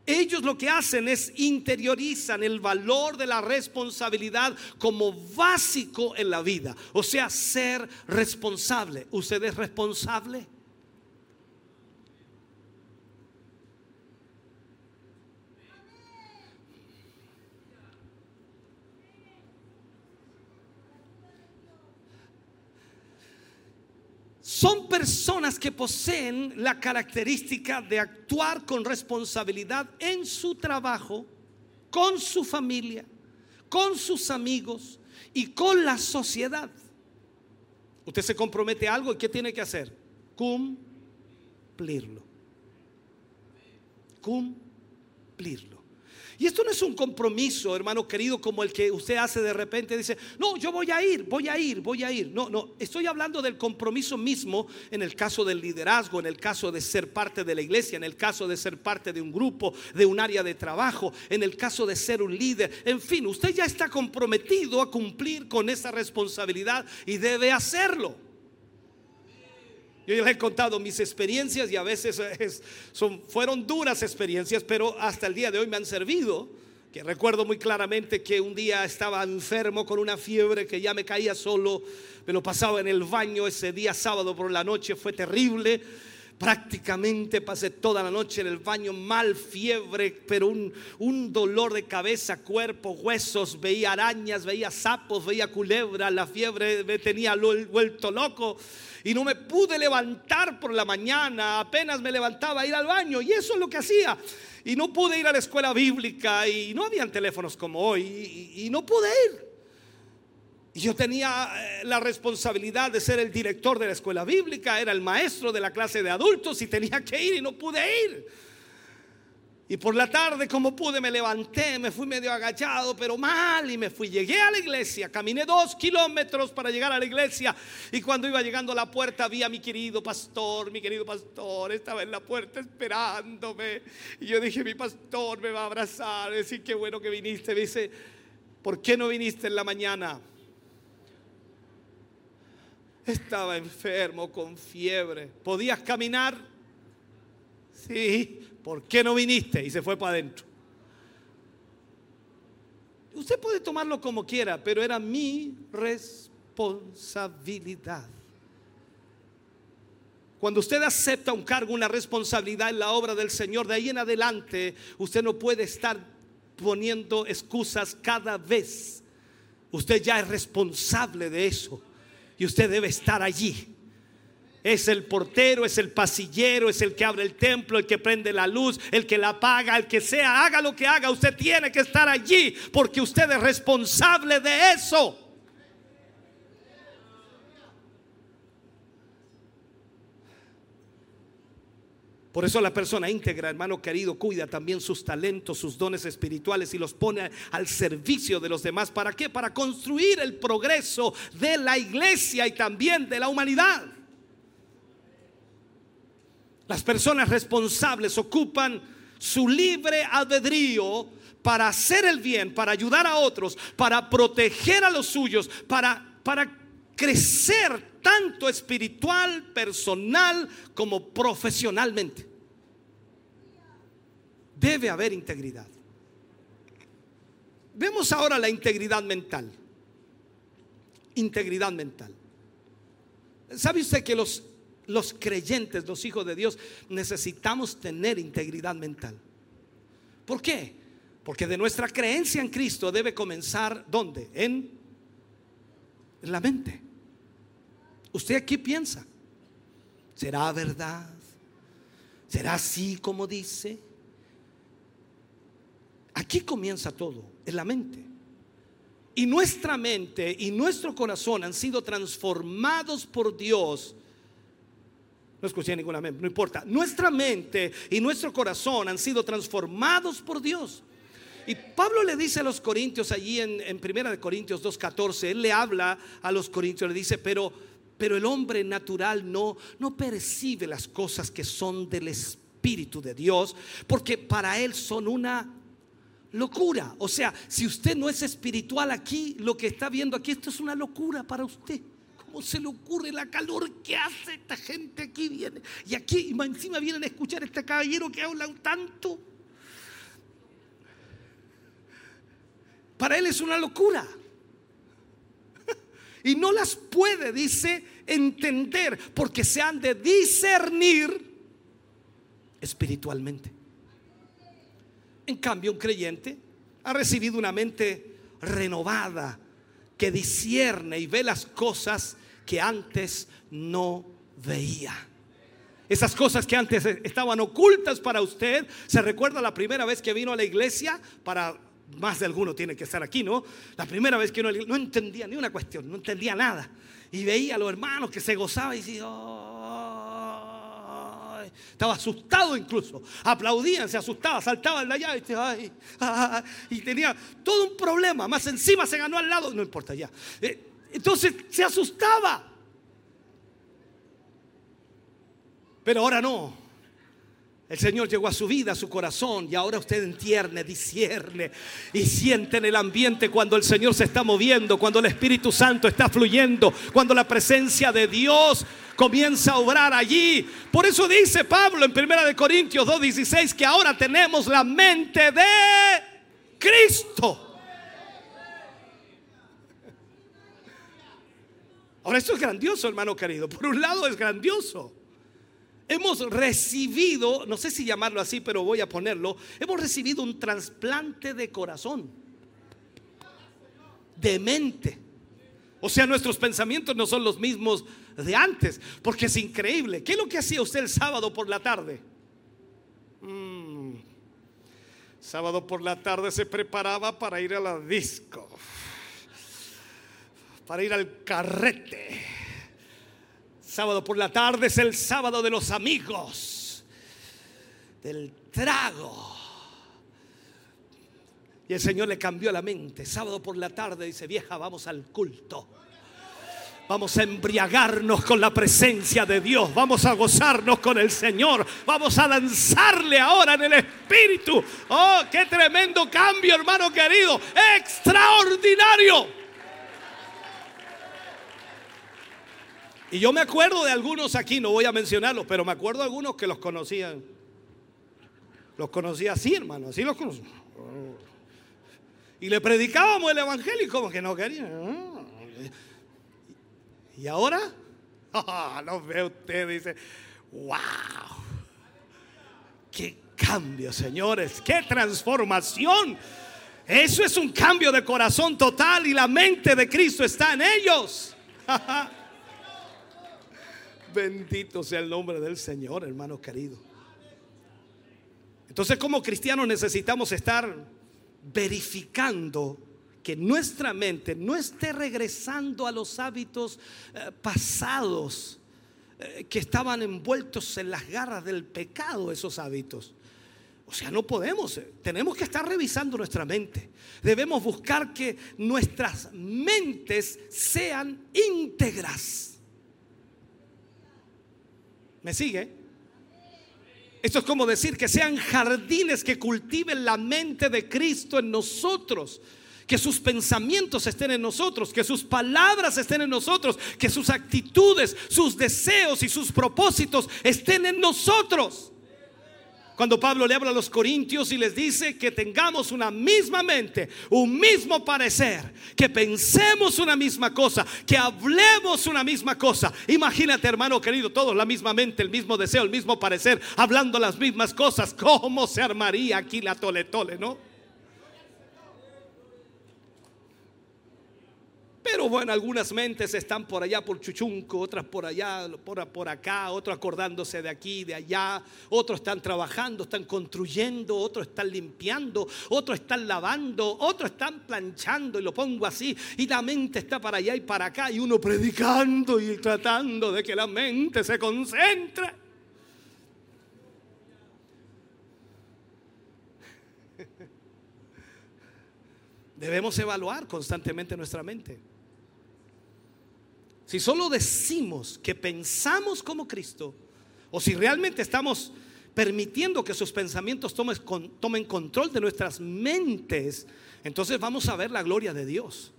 S1: Ellos lo que hacen es interiorizan el valor de la responsabilidad como básico en la vida. O sea, ser responsable. ¿Usted es responsable? Son personas que poseen la característica de actuar con responsabilidad en su trabajo, con su familia, con sus amigos y con la sociedad. Usted se compromete a algo y ¿qué tiene que hacer? Cumplirlo. Cumplirlo. Y esto no es un compromiso, hermano querido, como el que usted hace de repente, dice, no, yo voy a ir, voy a ir, voy a ir. No, no, estoy hablando del compromiso mismo en el caso del liderazgo, en el caso de ser parte de la iglesia, en el caso de ser parte de un grupo, de un área de trabajo, en el caso de ser un líder. En fin, usted ya está comprometido a cumplir con esa responsabilidad y debe hacerlo. Yo les he contado mis experiencias y a veces son, fueron duras experiencias, pero hasta el día de hoy me han servido. Que recuerdo muy claramente que un día estaba enfermo con una fiebre que ya me caía solo, me lo pasaba en el baño ese día sábado por la noche, fue terrible Prácticamente pasé toda la noche en el baño, mal fiebre, pero un, un, dolor de cabeza, cuerpo, huesos. Veía arañas, veía sapos, veía culebras. La fiebre me tenía vuelto loco y no me pude levantar por la mañana. Apenas me levantaba a ir al baño y eso es lo que hacía. Y no pude ir a la escuela bíblica y no habían teléfonos como hoy y, no pude ir. Yo tenía eh, la responsabilidad de ser el director de la escuela bíblica, era el maestro de la clase de adultos y tenía que ir y no pude ir. Y por la tarde, como pude, me levanté, me fui medio agachado, pero mal, y me fui. Llegué a la iglesia, caminé dos kilómetros para llegar a la iglesia. Y cuando iba llegando a la puerta, vi a mi querido pastor, mi querido pastor, estaba en la puerta esperándome. Y yo dije, mi pastor me va a abrazar, decir, qué bueno que viniste. Me dice, ¿por qué no viniste en la mañana? Estaba enfermo con fiebre. ¿Podías caminar? Sí. ¿Por qué no viniste? Y se fue para adentro. Usted puede tomarlo como quiera, pero era mi responsabilidad. Cuando usted acepta un cargo, una responsabilidad en la obra del Señor, de ahí en adelante, usted no puede estar poniendo excusas cada vez. Usted ya es responsable de eso y usted debe estar allí. Es el portero, es el pasillero, es el que abre el templo, el que prende la luz, el que la apaga, el que sea, haga lo que haga, usted tiene que estar allí porque usted es responsable de eso. Por eso la persona íntegra, hermano querido, cuida también sus talentos, sus dones espirituales y los pone al servicio de los demás. ¿Para qué? Para construir el progreso de la iglesia y también de la humanidad. Las personas responsables ocupan su libre albedrío para hacer el bien, para ayudar a otros, para proteger a los suyos, para, para crecer tanto espiritual, personal como profesionalmente. Debe haber integridad. Vemos ahora la integridad mental. Integridad mental. ¿Sabe usted que los, los creyentes, los hijos de Dios, necesitamos tener integridad mental? ¿Por qué? Porque de nuestra creencia en Cristo debe comenzar ¿dónde? En, en la mente. ¿Usted aquí piensa? ¿Será verdad? ¿Será así como dice? Aquí comienza todo, en la mente. Y nuestra mente y nuestro corazón han sido transformados por Dios. No escuché ninguna mente, no importa. Nuestra mente y nuestro corazón han sido transformados por Dios. Y Pablo le dice a los corintios allí en, en Primera de Corintios 2.14, él le habla a los corintios, le dice, pero pero el hombre natural no, no percibe las cosas que son del Espíritu de Dios, porque para él son una locura. O sea, si usted no es espiritual aquí, lo que está viendo aquí, esto es una locura para usted. ¿Cómo se le ocurre la calor que hace esta gente aquí? Viene y aquí encima vienen a escuchar a este caballero que habla tanto. Para él es una locura y no las puede, dice, entender porque se han de discernir espiritualmente. En cambio, un creyente ha recibido una mente renovada que discierne y ve las cosas que antes no veía. Esas cosas que antes estaban ocultas para usted. ¿Se recuerda la primera vez que vino a la iglesia para más de alguno tiene que estar aquí, ¿no? La primera vez que uno no entendía ni una cuestión, no entendía nada. Y veía a los hermanos que se gozaban y decía, Estaba asustado incluso. Aplaudían, se asustaba, saltaban de allá y, y tenía todo un problema. Más encima se ganó al lado, no importa ya. Eh, entonces se asustaba. Pero ahora no. El Señor llegó a su vida, a su corazón, y ahora usted entiende, discierne y siente en el ambiente cuando el Señor se está moviendo, cuando el Espíritu Santo está fluyendo, cuando la presencia de Dios comienza a obrar allí. Por eso dice Pablo en 1 Corintios 2:16 que ahora tenemos la mente de Cristo. Ahora esto es grandioso, hermano querido. Por un lado es grandioso hemos recibido, no sé si llamarlo así, pero voy a ponerlo, hemos recibido un trasplante de corazón, de mente. O sea, nuestros pensamientos no son los mismos de antes, porque es increíble. ¿Qué es lo que hacía usted el sábado por la tarde? Mm. Sábado por la tarde se preparaba para ir a la disco, para ir al carrete Sábado por la tarde es el sábado de los amigos, del trago. Y el Señor le cambió la mente. Sábado por la tarde dice, vieja, vamos al culto. Vamos a embriagarnos con la presencia de Dios. Vamos a gozarnos con el Señor. Vamos a lanzarle ahora en el Espíritu. Oh, qué tremendo cambio, hermano querido. Extraordinario. Y yo me acuerdo de algunos aquí, no voy a mencionarlos, pero me acuerdo de algunos que los conocían. Los conocía así, hermano, así los conocía. Y le predicábamos el evangelio y como que no querían. Y ahora, lo ve usted, dice, wow, qué cambio, señores, qué transformación. Eso es un cambio de corazón total y la mente de Cristo está en ellos. Bendito sea el nombre del Señor, hermano querido. Entonces, como cristianos necesitamos estar verificando que nuestra mente no esté regresando a los hábitos eh, pasados eh, que estaban envueltos en las garras del pecado, esos hábitos. O sea, no podemos, eh, tenemos que estar revisando nuestra mente. Debemos buscar que nuestras mentes sean íntegras ¿Me sigue? Esto es como decir que sean jardines que cultiven la mente de Cristo en nosotros. Que sus pensamientos estén en nosotros, que sus palabras estén en nosotros, que sus actitudes, sus deseos y sus propósitos estén en nosotros. Cuando Pablo le habla a los corintios y les dice que tengamos una misma mente, un mismo parecer, que pensemos una misma cosa, que hablemos una misma cosa. Imagínate, hermano querido, todos la misma mente, el mismo deseo, el mismo parecer, hablando las mismas cosas. ¿Cómo se armaría aquí la tole tole, no? Pero bueno, algunas mentes están por allá por Chuchunco, otras por allá, por, por acá, otros acordándose de aquí, de allá, otros están trabajando, están construyendo, otros están limpiando, otros están lavando, otros están planchando, y lo pongo así, y la mente está para allá y para acá, y uno predicando y tratando de que la mente se concentre. Debemos evaluar constantemente nuestra mente. Si solo decimos que pensamos como Cristo, o si realmente estamos permitiendo que sus pensamientos tomen, control de nuestras mentes, entonces vamos a ver la gloria de Dios.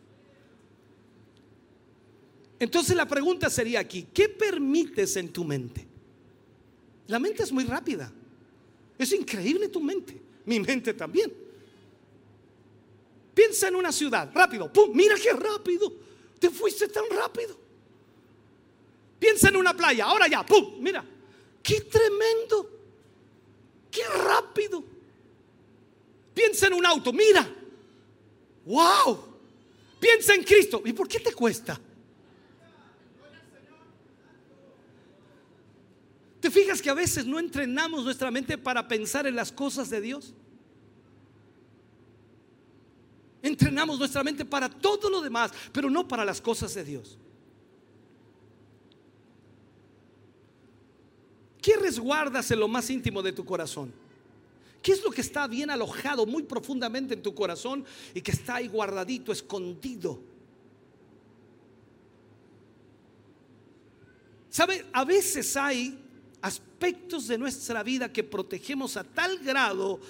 S1: Entonces la pregunta sería aquí, ¿qué permites en tu mente? La mente es muy rápida. Es increíble tu mente. Mi mente también. Piensa en una ciudad, rápido, ¡pum! Mira qué rápido. Te fuiste tan rápido. Piensa en una playa, ahora ya, ¡pum! Mira, qué tremendo, qué rápido. Piensa en un auto, mira, wow. Piensa en Cristo, ¿y por qué te cuesta? ¿Te fijas que a veces no entrenamos nuestra mente para pensar en las cosas de Dios? Entrenamos nuestra mente para todo lo demás, pero no para las cosas de Dios. ¿Qué resguardas en lo más íntimo de tu corazón? ¿Qué es lo que está bien alojado muy profundamente en tu corazón y que está ahí guardadito, escondido? ¿Sabe? A veces hay aspectos de nuestra vida que protegemos a tal grado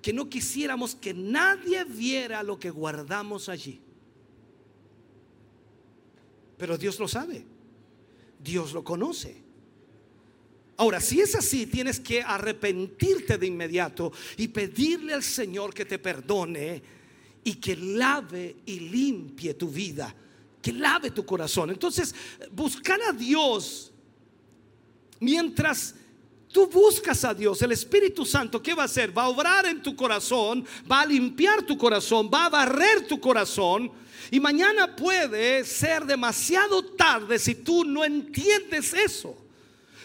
S1: que no quisiéramos que nadie viera lo que guardamos allí. Pero Dios lo sabe. Dios lo conoce. Ahora, si es así, tienes que arrepentirte de inmediato y pedirle al Señor que te perdone y que lave y limpie tu vida, que lave tu corazón. Entonces, buscar a Dios mientras tú buscas a Dios, el Espíritu Santo, ¿qué va a hacer? Va a obrar en tu corazón, va a limpiar tu corazón, va a barrer tu corazón. Y mañana puede ser demasiado tarde si tú no entiendes eso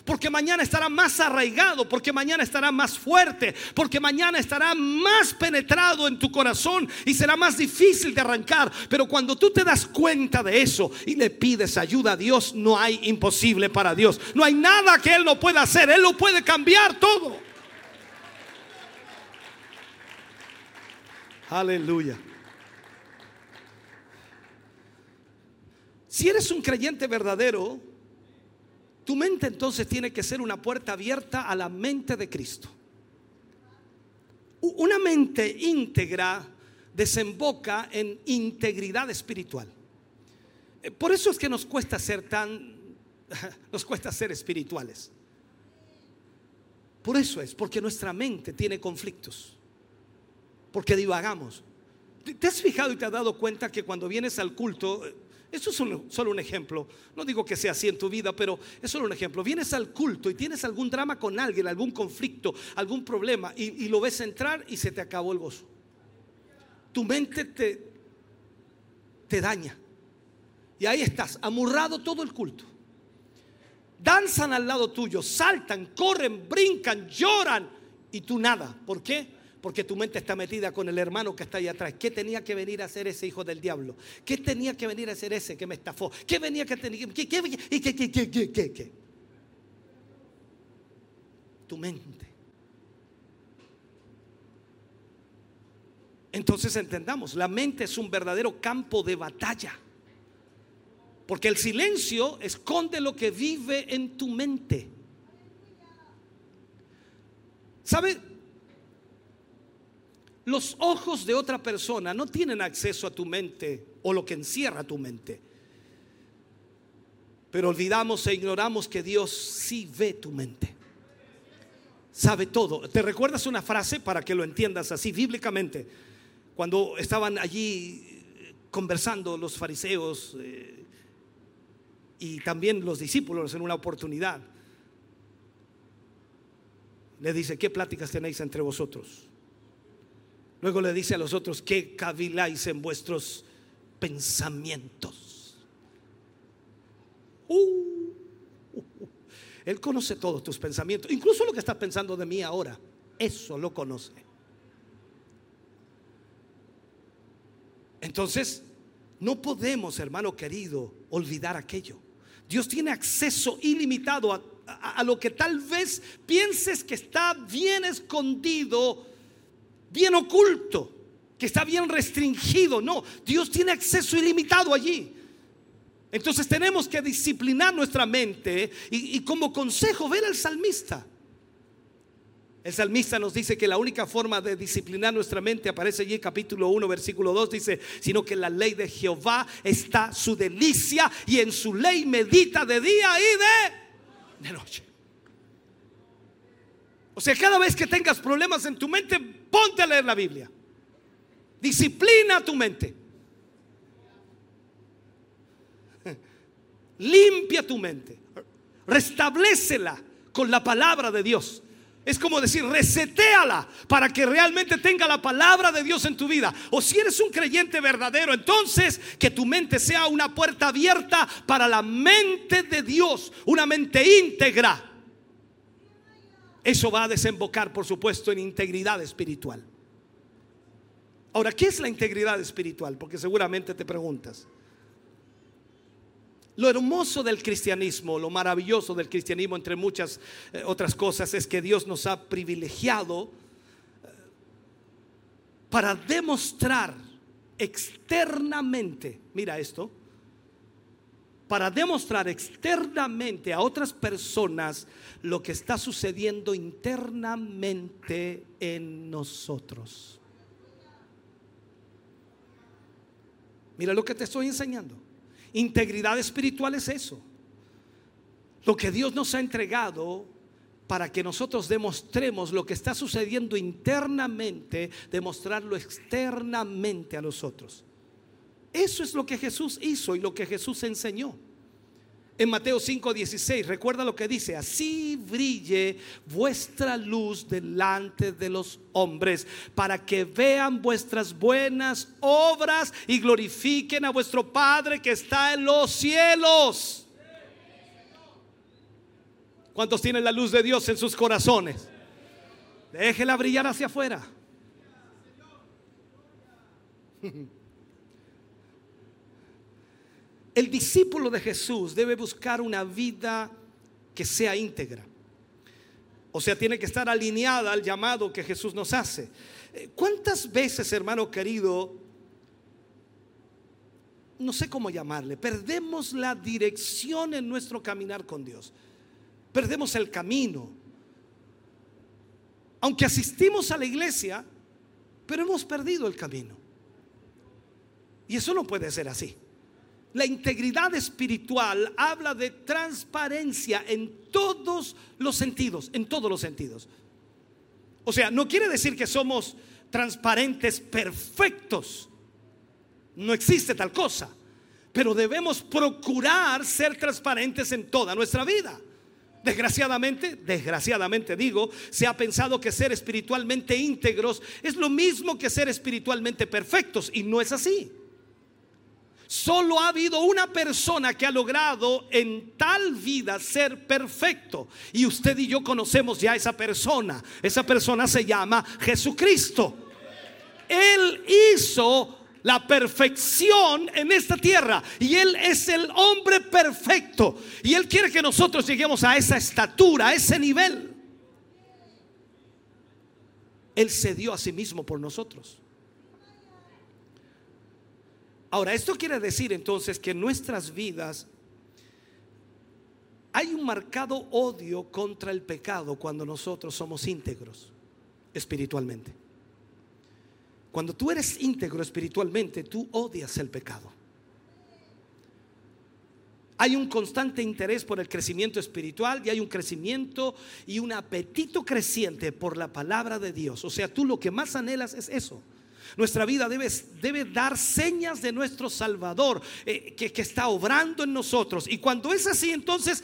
S1: porque mañana estará más arraigado, porque mañana estará más fuerte, porque mañana estará más penetrado en tu corazón y será más difícil de arrancar. Pero cuando tú te das cuenta de eso y le pides ayuda a Dios, no hay imposible para Dios. No hay nada que Él no pueda hacer, Él lo puede cambiar todo. Aleluya. Si eres un creyente verdadero, tu mente entonces tiene que ser una puerta abierta a la mente de Cristo. Una mente íntegra desemboca en integridad espiritual. Eh, por eso es que nos cuesta ser tan, nos cuesta ser espirituales. Por eso es, porque nuestra mente tiene conflictos, porque divagamos. ¿Te has fijado y te has dado cuenta que cuando vienes al culto, esto es solo un ejemplo. No digo que sea así en tu vida, pero es solo un ejemplo. Vienes al culto y tienes algún drama con alguien, algún conflicto, algún problema, y, lo ves entrar y se te acabó el gozo. Tu mente te, te daña. Y ahí estás, amurrado todo el culto. Danzan al lado tuyo, saltan, corren, brincan, lloran, y tú nada. ¿Por qué? Porque tu mente está metida con el hermano que está ahí atrás. ¿Qué tenía que venir a hacer ese hijo del diablo? ¿Qué tenía que venir a hacer ese que me estafó? ¿Qué venía que tenía qué, qué, qué, qué, qué, qué, qué? Tu mente. Entonces entendamos, la mente es un verdadero campo de batalla. Porque el silencio esconde lo que vive en tu mente. ¿Sabe? Los ojos de otra persona no tienen acceso a tu mente o lo que encierra tu mente. Pero olvidamos e ignoramos que Dios sí ve tu mente. Sabe todo. ¿Te recuerdas una frase para que lo entiendas así bíblicamente? Cuando estaban allí conversando los fariseos eh, y también los discípulos en una oportunidad, le dice, ¿qué pláticas tenéis entre vosotros? Luego le dice a los otros, que caviláis en vuestros pensamientos. Uh, él conoce todos tus pensamientos, incluso lo que estás pensando de mí ahora. Eso lo conoce. Entonces, no podemos, hermano querido, olvidar aquello. Dios tiene acceso ilimitado a, a, lo que tal vez pienses que está bien escondido bien oculto, que está bien restringido. No, Dios tiene acceso ilimitado allí. Entonces tenemos que disciplinar nuestra mente y, como consejo ver al salmista. El salmista nos dice que la única forma de disciplinar nuestra mente aparece allí capítulo 1, versículo 2, dice, sino que la ley de Jehová está su delicia y en su ley medita de día y de, de noche. O sea, cada vez que tengas problemas en tu mente, ponte a leer la Biblia. Disciplina tu mente. Limpia tu mente. Restablecela con la palabra de Dios. Es como decir, resetéala para que realmente tenga la palabra de Dios en tu vida. O si eres un creyente verdadero, entonces que tu mente sea una puerta abierta para la mente de Dios, una mente íntegra eso va a desembocar, por supuesto, en integridad espiritual. Ahora, ¿qué es la integridad espiritual? Porque seguramente te preguntas. Lo hermoso del cristianismo, lo maravilloso del cristianismo, entre muchas eh, otras cosas, es que Dios nos ha privilegiado eh, para demostrar externamente, mira esto, para demostrar externamente a otras personas lo que está sucediendo internamente en nosotros. Mira lo que te estoy enseñando. Integridad espiritual es eso. Lo que Dios nos ha entregado para que nosotros demostremos lo que está sucediendo internamente, demostrarlo externamente a nosotros. Eso es lo que Jesús hizo y lo que Jesús enseñó. En Mateo 5:16, recuerda lo que dice, así brille vuestra luz delante de los hombres, para que vean vuestras buenas obras y glorifiquen a vuestro Padre que está en los cielos. ¿Cuántos tienen la luz de Dios en sus corazones? Déjela brillar hacia afuera. El discípulo de Jesús debe buscar una vida que sea íntegra. O sea, tiene que estar alineada al llamado que Jesús nos hace. Eh, ¿Cuántas veces, hermano querido, no sé cómo llamarle, perdemos la dirección en nuestro caminar con Dios? Perdemos el camino. Aunque asistimos a la iglesia, pero hemos perdido el camino. Y eso no puede ser así. La integridad espiritual habla de transparencia en todos los sentidos, en todos los sentidos. O sea, no quiere decir que somos transparentes perfectos. No existe tal cosa. Pero debemos procurar ser transparentes en toda nuestra vida. Desgraciadamente, desgraciadamente digo, se ha pensado que ser espiritualmente íntegros es lo mismo que ser espiritualmente perfectos y no es así. Solo ha habido una persona que ha logrado en tal vida ser perfecto. Y usted y yo conocemos ya a esa persona. Esa persona se llama Jesucristo. Él hizo la perfección en esta tierra. Y Él es el hombre perfecto. Y Él quiere que nosotros lleguemos a esa estatura, a ese nivel. Él se dio a sí mismo por nosotros. Ahora, esto quiere decir entonces que en nuestras vidas hay un marcado odio contra el pecado cuando nosotros somos íntegros espiritualmente. Cuando tú eres íntegro espiritualmente, tú odias el pecado. Hay un constante interés por el crecimiento espiritual y hay un crecimiento y un apetito creciente por la palabra de Dios. O sea, tú lo que más anhelas es eso. Nuestra vida debe, debe dar señas de nuestro Salvador eh, que, que está obrando en nosotros. Y cuando es así, entonces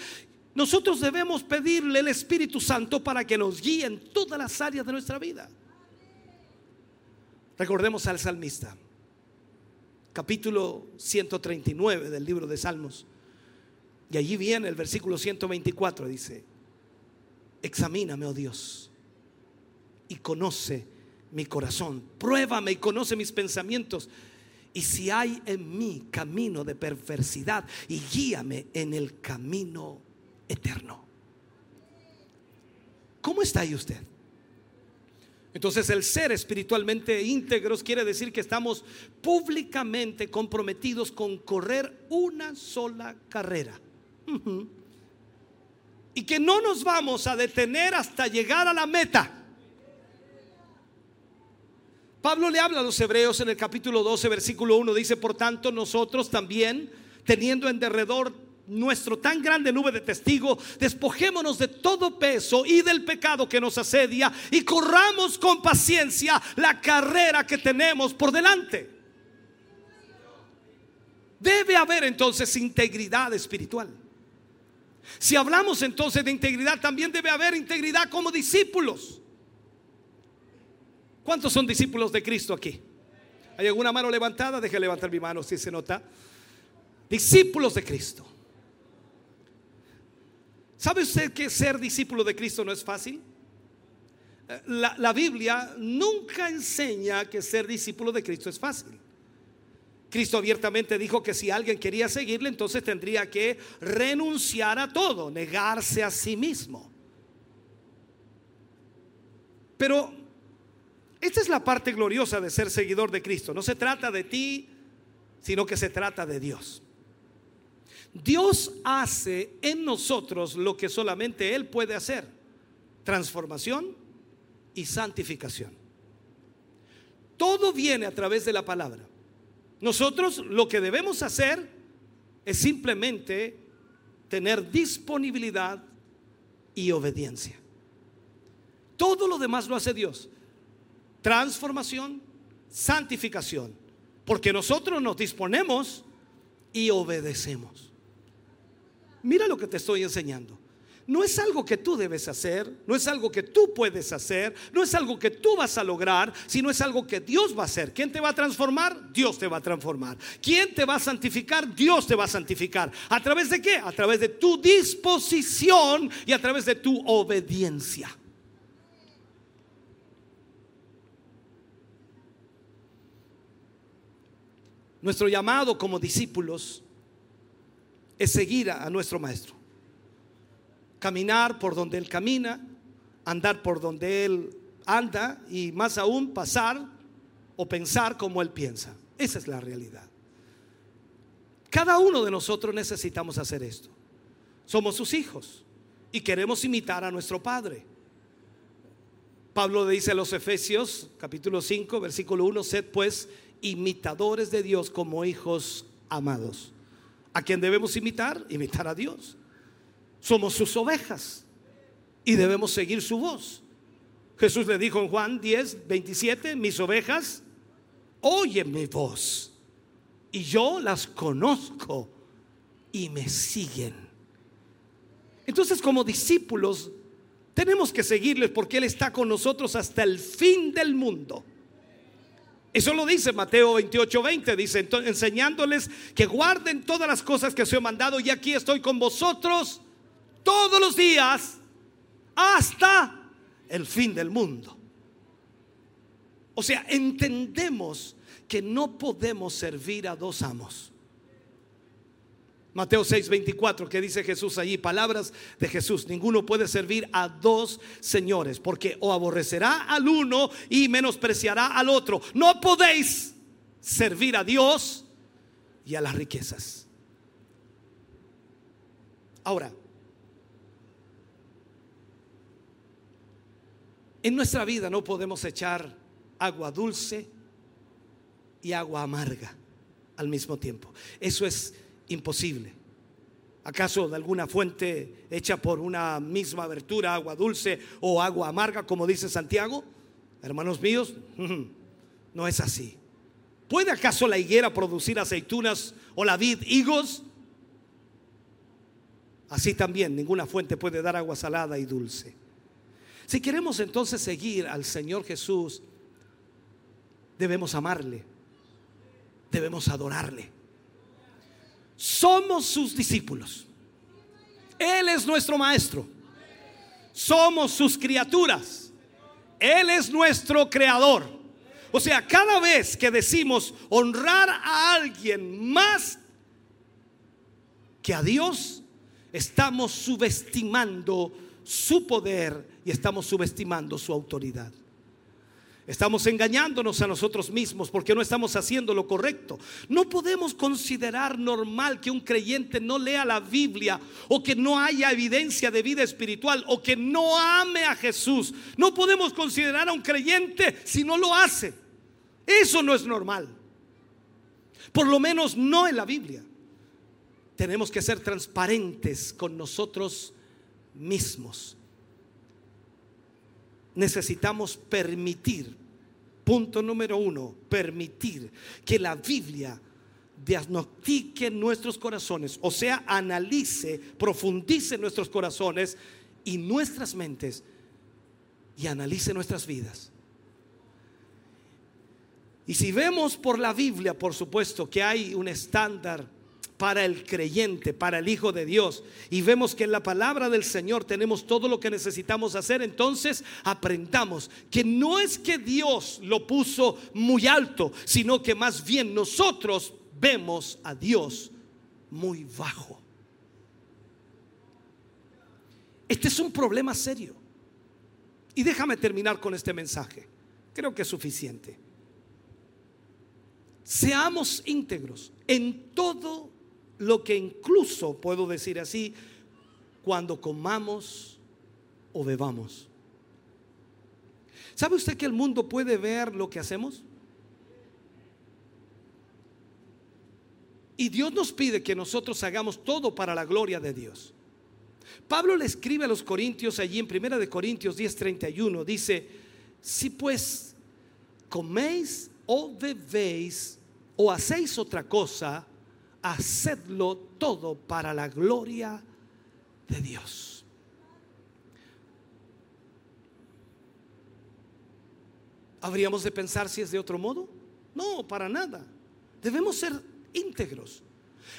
S1: nosotros debemos pedirle el Espíritu Santo para que nos guíe en todas las áreas de nuestra vida. Recordemos al salmista, capítulo 139 del libro de Salmos. Y allí viene el versículo 124, dice, examíname, oh Dios, y conoce mi corazón, pruébame y conoce mis pensamientos. Y si hay en mí camino de perversidad, y guíame en el camino eterno. ¿Cómo está ahí usted? Entonces el ser espiritualmente íntegros quiere decir que estamos públicamente comprometidos con correr una sola carrera. Y que no nos vamos a detener hasta llegar a la meta. Pablo le habla a los hebreos en el capítulo 12, versículo 1, dice, por tanto nosotros también, teniendo en derredor nuestro tan grande nube de testigos, despojémonos de todo peso y del pecado que nos asedia y corramos con paciencia la carrera que tenemos por delante. Debe haber entonces integridad espiritual. Si hablamos entonces de integridad, también debe haber integridad como discípulos. ¿Cuántos son discípulos de Cristo aquí? ¿Hay alguna mano levantada? Deje levantar mi mano si se nota. Discípulos de Cristo. ¿Sabe usted que ser discípulo de Cristo no es fácil? Eh, la, la, Biblia nunca enseña que ser discípulo de Cristo es fácil. Cristo abiertamente dijo que si alguien quería seguirle, entonces tendría que renunciar a todo, negarse a sí mismo. Pero esta es la parte gloriosa de ser seguidor de Cristo. No se trata de ti, sino que se trata de Dios. Dios hace en nosotros lo que solamente Él puede hacer. Transformación y santificación. Todo viene a través de la palabra. Nosotros lo que debemos hacer es simplemente tener disponibilidad y obediencia. Todo lo demás lo hace Dios. Transformación, santificación. Porque nosotros nos disponemos y obedecemos. Mira lo que te estoy enseñando no es algo que tú debes hacer, no es algo que tú puedes hacer, no es algo que tú vas a lograr, sino es algo que Dios va a hacer. ¿Quién te va a transformar? Dios te va a transformar. ¿Quién te va a santificar? Dios te va a santificar. ¿A través de qué? A través de tu disposición y a través de tu obediencia. Nuestro llamado como discípulos es seguir a nuestro Maestro caminar por donde Él camina, andar por donde Él anda y más aún pasar o pensar como Él piensa. Esa es la realidad. Cada uno de nosotros necesitamos hacer esto. Somos sus hijos y queremos imitar a nuestro Padre. Pablo dice a los Efesios capítulo 5 versículo 1, sed pues imitadores de Dios como hijos amados. ¿A quién debemos imitar? Imitar a Dios. Somos sus ovejas y debemos seguir su voz. Jesús le dijo en Juan 10, 27, mis ovejas oyen mi voz y yo las conozco y me siguen. Entonces como discípulos tenemos que seguirles porque Él está con nosotros hasta el fin del mundo. Eso lo dice Mateo 28, 20. Dice, enseñándoles que guarden todas las cosas que os he mandado y aquí estoy con vosotros todos los días hasta el fin del mundo. O sea, entendemos que no podemos servir a dos amos. Mateo 6, 24, que dice Jesús allí, palabras de Jesús, ninguno puede servir a dos señores, porque o aborrecerá al uno y menospreciará al otro. No podéis servir a Dios y a las riquezas. Ahora, En nuestra vida no podemos echar agua dulce y agua amarga al mismo tiempo. Eso es imposible. ¿Acaso de alguna fuente hecha por una misma abertura, agua dulce o agua amarga, como dice Santiago? Hermanos míos, no es así. ¿Puede acaso la higuera producir aceitunas o la vid higos? Así también ninguna fuente puede dar agua salada y dulce. Si queremos entonces seguir al Señor Jesús, debemos amarle, debemos adorarle. Somos sus discípulos. Él es nuestro maestro. Somos sus criaturas. Él es nuestro creador. O sea, cada vez que decimos honrar a alguien más que a Dios, estamos subestimando su poder y estamos subestimando su autoridad. Estamos engañándonos a nosotros mismos porque no estamos haciendo lo correcto. No podemos considerar normal que un creyente no lea la Biblia o que no haya evidencia de vida espiritual o que no ame a Jesús. No podemos considerar a un creyente si no lo hace. Eso no es normal. Por lo menos no en la Biblia. Tenemos que ser transparentes con nosotros mismos necesitamos permitir, punto número uno, permitir que la Biblia diagnostique nuestros corazones, o sea, analice, profundice nuestros corazones y nuestras mentes y analice nuestras vidas. Y si vemos por la Biblia, por supuesto, que hay un estándar para el creyente, para el Hijo de Dios. Y vemos que en la palabra del Señor tenemos todo lo que necesitamos hacer. Entonces aprendamos que no es que Dios lo puso muy alto, sino que más bien nosotros vemos a Dios muy bajo. Este es un problema serio. Y déjame terminar con este mensaje. Creo que es suficiente. Seamos íntegros en todo lo que incluso, puedo decir así, cuando comamos o bebamos. ¿Sabe usted que el mundo puede ver lo que hacemos? Y Dios nos pide que nosotros hagamos todo para la gloria de Dios. Pablo le escribe a los Corintios allí en Primera de Corintios 10:31 dice, si pues coméis o bebéis o hacéis otra cosa, hacedlo todo para la gloria de Dios. ¿Habríamos de pensar si es de otro modo? No, para nada. Debemos ser íntegros.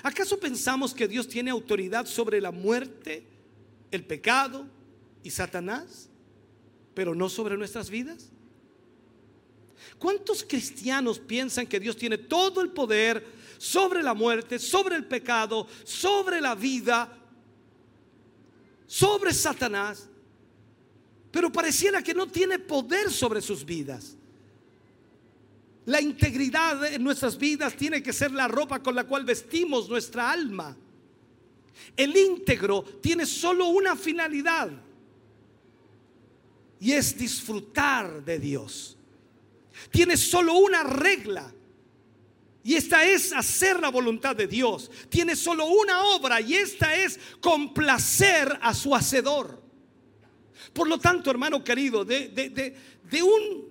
S1: ¿Acaso pensamos que Dios tiene autoridad sobre la muerte, el pecado y Satanás, pero no sobre nuestras vidas? ¿Cuántos cristianos piensan que Dios tiene todo el poder sobre la muerte, sobre el pecado, sobre la vida, sobre Satanás? Pero pareciera que no tiene poder sobre sus vidas. La integridad en nuestras vidas tiene que ser la ropa con la cual vestimos nuestra alma. El íntegro tiene solo una finalidad y es disfrutar de Dios. Tiene solo una regla y esta es hacer la voluntad de Dios. Tiene solo una obra y esta es complacer a su hacedor. Por lo tanto, hermano querido, de, un,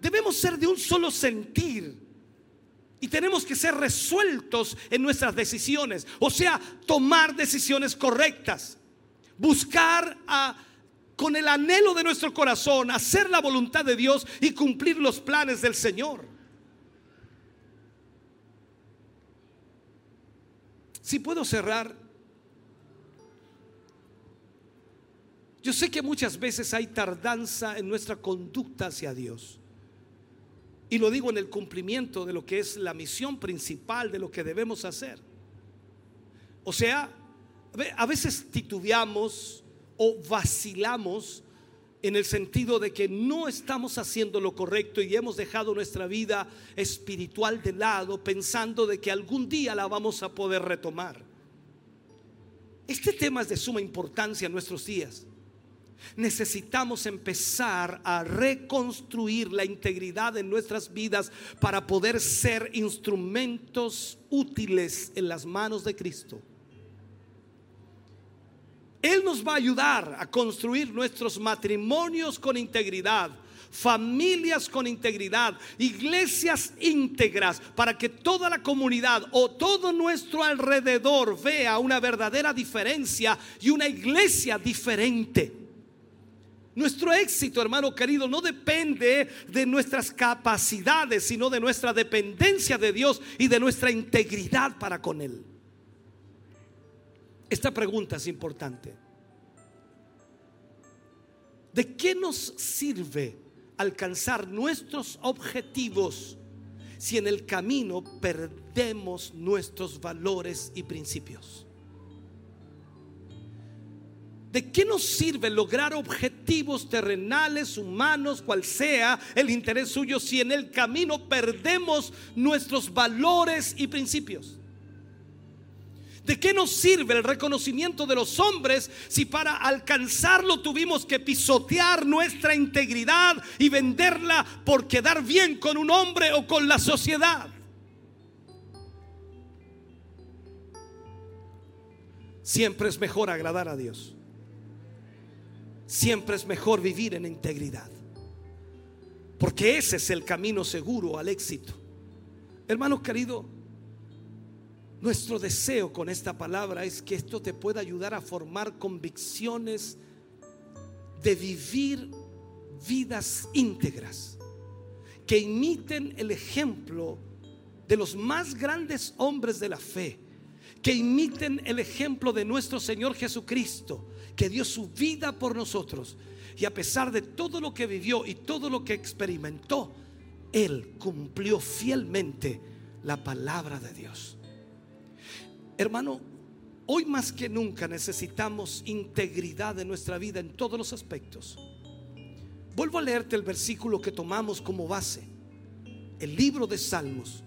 S1: debemos ser de un solo sentir y tenemos que ser resueltos en nuestras decisiones. O sea, tomar decisiones correctas. Buscar a, con el anhelo de nuestro corazón, hacer la voluntad de Dios y cumplir los planes del Señor. Si puedo cerrar. Yo sé que muchas veces hay tardanza en nuestra conducta hacia Dios. Y lo digo en el cumplimiento de lo que es la misión principal de lo que debemos hacer. O sea, a veces titubeamos o vacilamos en el sentido de que no estamos haciendo lo correcto y hemos dejado nuestra vida espiritual de lado pensando de que algún día la vamos a poder retomar. Este tema es de suma importancia en nuestros días necesitamos empezar a reconstruir la integridad de nuestras vidas para poder ser instrumentos útiles en las manos de Cristo. Él nos va a ayudar a construir nuestros matrimonios con integridad, familias con integridad, iglesias íntegras, para que toda la comunidad o todo nuestro alrededor vea una verdadera diferencia y una iglesia diferente. Nuestro éxito, hermano querido, no depende de nuestras capacidades, sino de nuestra dependencia de Dios y de nuestra integridad para con Él. Esta pregunta es importante. ¿De qué nos sirve alcanzar nuestros objetivos si en el camino perdemos nuestros valores y principios? ¿De qué nos sirve lograr objetivos terrenales, humanos, cual sea el interés suyo, si en el camino perdemos nuestros valores y principios? ¿De qué nos sirve el reconocimiento de los hombres si para alcanzarlo tuvimos que pisotear nuestra integridad y venderla por quedar bien con un hombre o con la sociedad? Siempre es mejor agradar a Dios siempre es mejor vivir en integridad. Porque ese es el camino seguro al éxito. Hermano querido, nuestro deseo con esta palabra es que esto te pueda ayudar a formar convicciones de vivir vidas íntegras, que imiten el ejemplo de los más grandes hombres de la fe, que imiten el ejemplo de nuestro Señor Jesucristo, que dio su vida por nosotros. Y a pesar de todo lo que vivió y todo lo que experimentó, Él cumplió fielmente la palabra de Dios. Hermano, hoy más que nunca necesitamos integridad en nuestra vida en todos los aspectos. Vuelvo a leerte el versículo que tomamos como base, el libro de Salmos,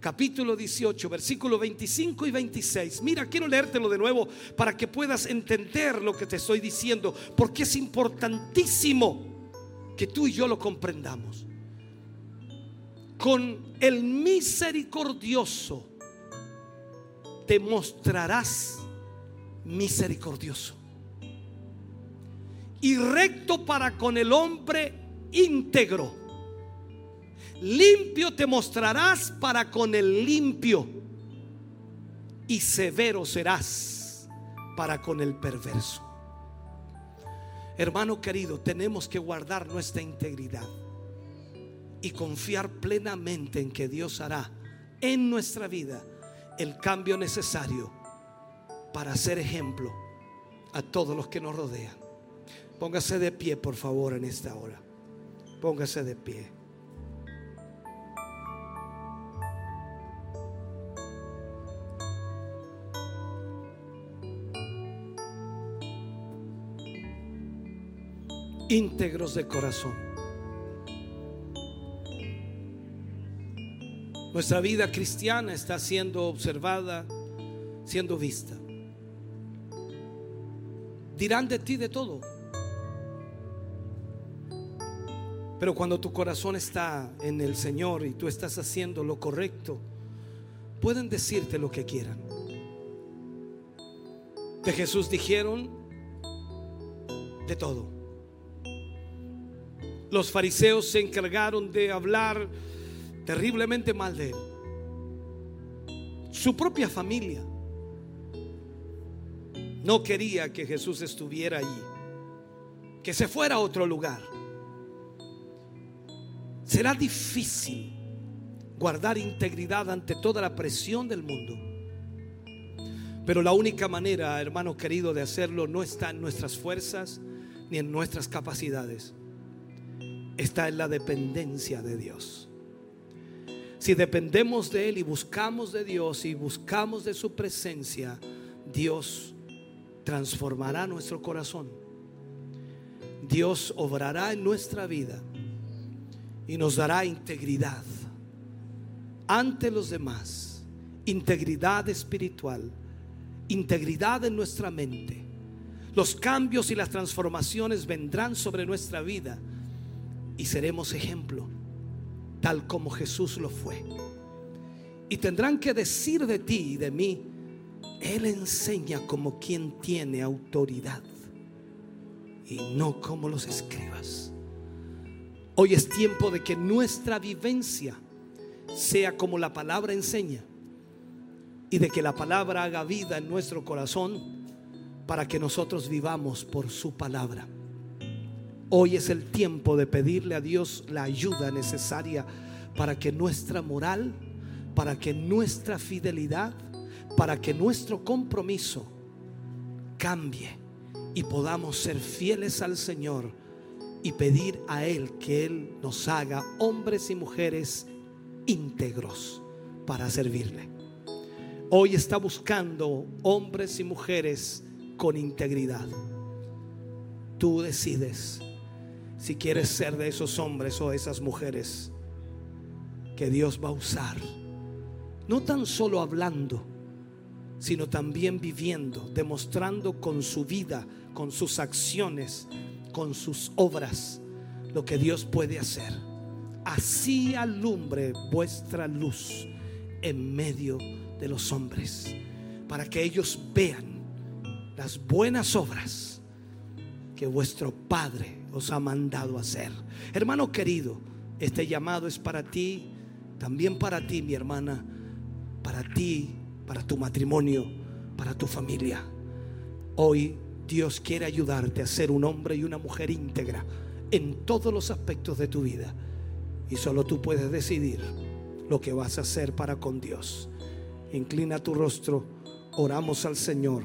S1: capítulo 18, versículo 25 y 26. Mira, quiero leértelo de nuevo para que puedas entender lo que te estoy diciendo, porque es importantísimo que tú y yo lo comprendamos. Con el misericordioso te mostrarás misericordioso y recto para con el hombre íntegro Limpio te mostrarás para con el limpio y severo serás para con el perverso. Hermano querido, tenemos que guardar nuestra integridad y confiar plenamente en que Dios hará en nuestra vida el cambio necesario para ser ejemplo a todos los que nos rodean. Póngase de pie, por favor, en esta hora. Póngase de pie. íntegros de corazón. Nuestra vida cristiana está siendo observada, siendo vista. Dirán de ti de todo. Pero cuando tu corazón está en el Señor y tú estás haciendo lo correcto, pueden decirte lo que quieran. De Jesús dijeron de todo. Los fariseos se encargaron de hablar terriblemente mal de él. Su propia familia no quería que Jesús estuviera allí, que se fuera a otro lugar. Será difícil guardar integridad ante toda la presión del mundo. Pero la única manera, hermano querido, de hacerlo no está en nuestras fuerzas ni en nuestras capacidades está en la dependencia de Dios. Si dependemos de Él y buscamos de Dios y buscamos de su presencia, Dios transformará nuestro corazón. Dios obrará en nuestra vida y nos dará integridad ante los demás, integridad espiritual, integridad en nuestra mente. Los cambios y las transformaciones vendrán sobre nuestra vida y seremos ejemplo, tal como Jesús lo fue. Y tendrán que decir de ti y de mí, Él enseña como quien tiene autoridad y no como los escribas. Hoy es tiempo de que nuestra vivencia sea como la palabra enseña y de que la palabra haga vida en nuestro corazón para que nosotros vivamos por su palabra. Hoy es el tiempo de pedirle a Dios la ayuda necesaria para que nuestra moral, para que nuestra fidelidad, para que nuestro compromiso cambie y podamos ser fieles al Señor y pedir a Él que Él nos haga hombres y mujeres íntegros para servirle. Hoy está buscando hombres y mujeres con integridad. Tú decides si quieres ser de esos hombres o esas mujeres que Dios va a usar. No tan solo hablando, sino también viviendo, demostrando con su vida, con sus acciones, con sus obras, lo que Dios puede hacer. Así alumbre vuestra luz en medio de los hombres, para que ellos vean las buenas obras que vuestro Padre os ha mandado hacer. Hermano querido, este llamado es para ti, también para ti, mi hermana, para ti, para tu matrimonio, para tu familia. Hoy Dios quiere ayudarte a ser un hombre y una mujer íntegra en todos los aspectos de tu vida. Y solo tú puedes decidir lo que vas a hacer para con Dios. Inclina tu rostro, oramos al Señor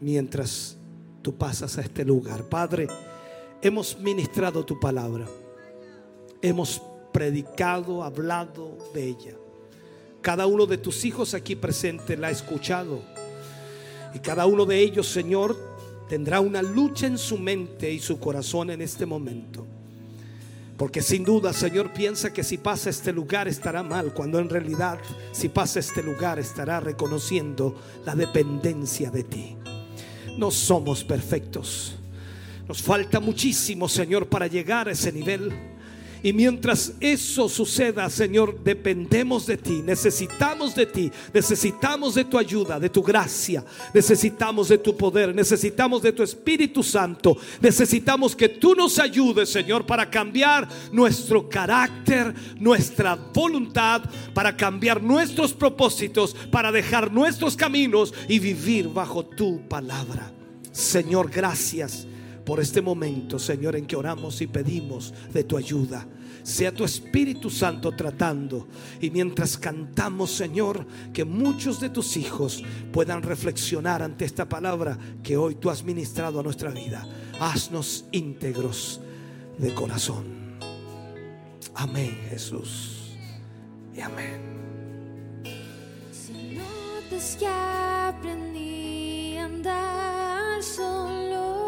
S1: mientras tú pasas a este lugar. Padre, hemos ministrado tu palabra. Hemos predicado, hablado de ella. Cada uno de tus hijos aquí presente la ha escuchado. Y cada uno de ellos, Señor, tendrá una lucha en su mente y su corazón en este momento. Porque sin duda, Señor, piensa que si pasa este lugar estará mal, cuando en realidad si pasa este lugar estará reconociendo la dependencia de ti. No somos perfectos. Nos falta muchísimo, Señor, para llegar a ese nivel. Y mientras eso suceda, Señor, dependemos de ti, necesitamos de ti, necesitamos de tu ayuda, de tu gracia, necesitamos de tu poder, necesitamos de tu Espíritu Santo, necesitamos que tú nos ayudes, Señor, para cambiar nuestro carácter, nuestra voluntad, para cambiar nuestros propósitos, para dejar nuestros caminos y vivir bajo tu palabra. Señor, gracias por este momento, Señor, en que oramos y pedimos de tu ayuda. Sea tu Espíritu Santo tratando. Y mientras cantamos, Señor, que muchos de tus hijos puedan reflexionar ante esta palabra que hoy tú has ministrado a nuestra vida. Haznos íntegros de corazón. Amén, Jesús. Y amén.
S2: Si que aprendí a andar solo,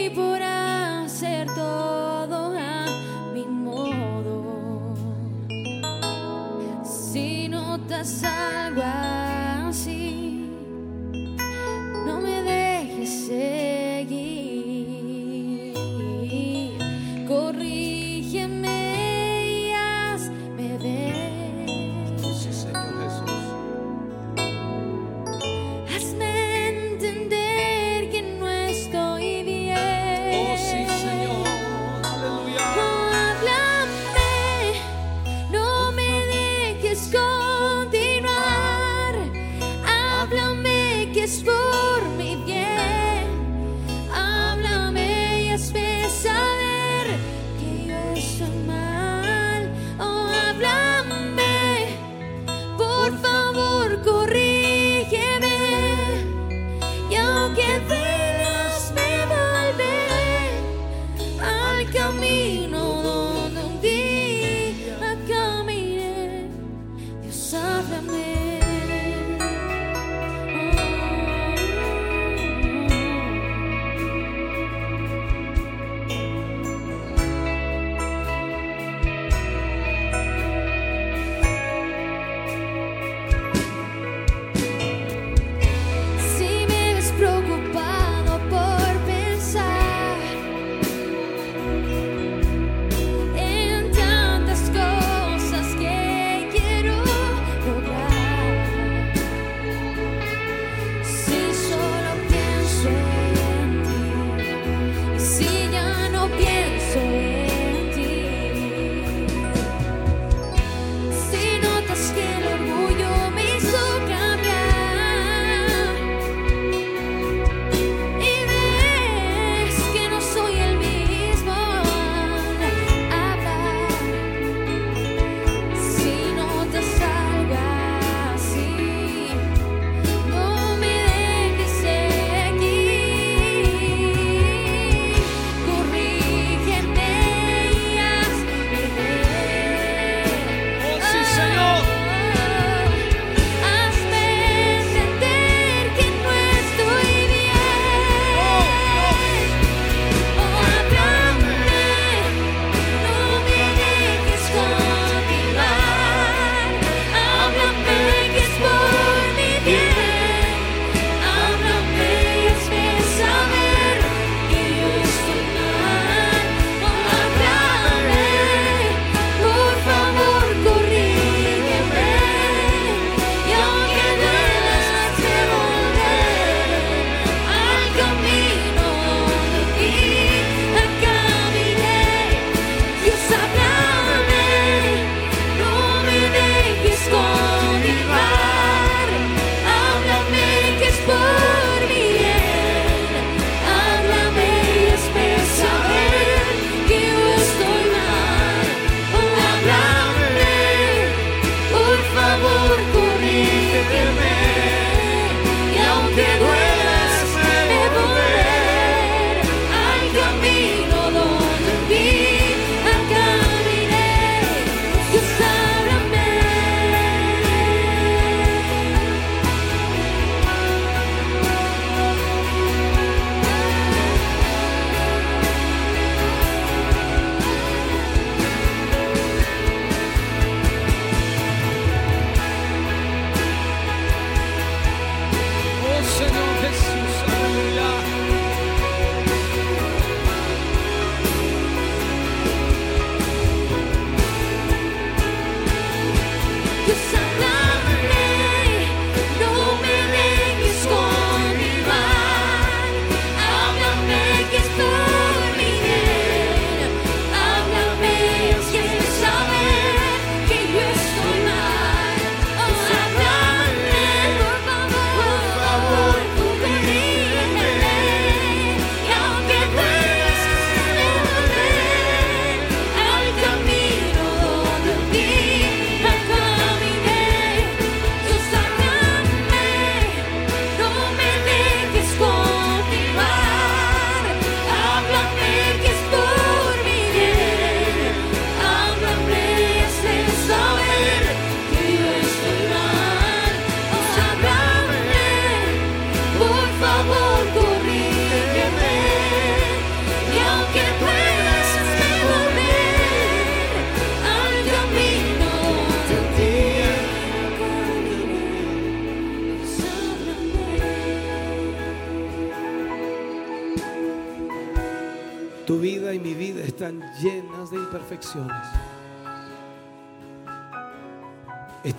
S2: notas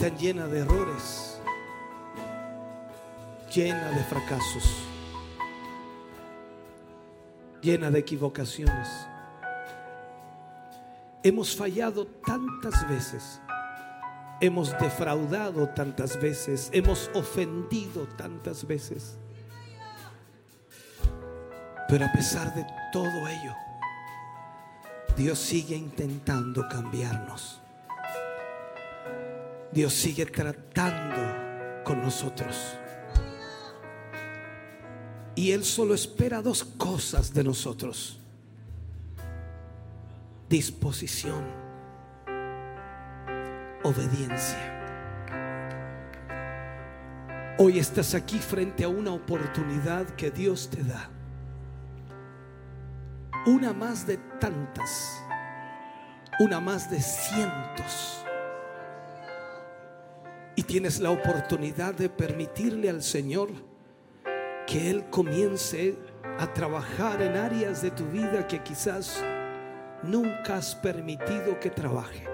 S1: Están llenas de errores. Llenas de fracasos. Llenas de equivocaciones. Hemos fallado tantas veces. Hemos defraudado tantas veces. Hemos ofendido tantas veces. Pero a pesar de todo ello, Dios sigue intentando cambiarnos. Dios sigue tratando con nosotros. Y Él solo espera dos cosas de nosotros. Disposición, obediencia. Hoy estás aquí frente a una oportunidad que Dios te da. Una más de tantas. Una más de cientos. Y tienes la oportunidad de permitirle al Señor que Él comience a trabajar en áreas de tu vida que quizás nunca has permitido que trabaje.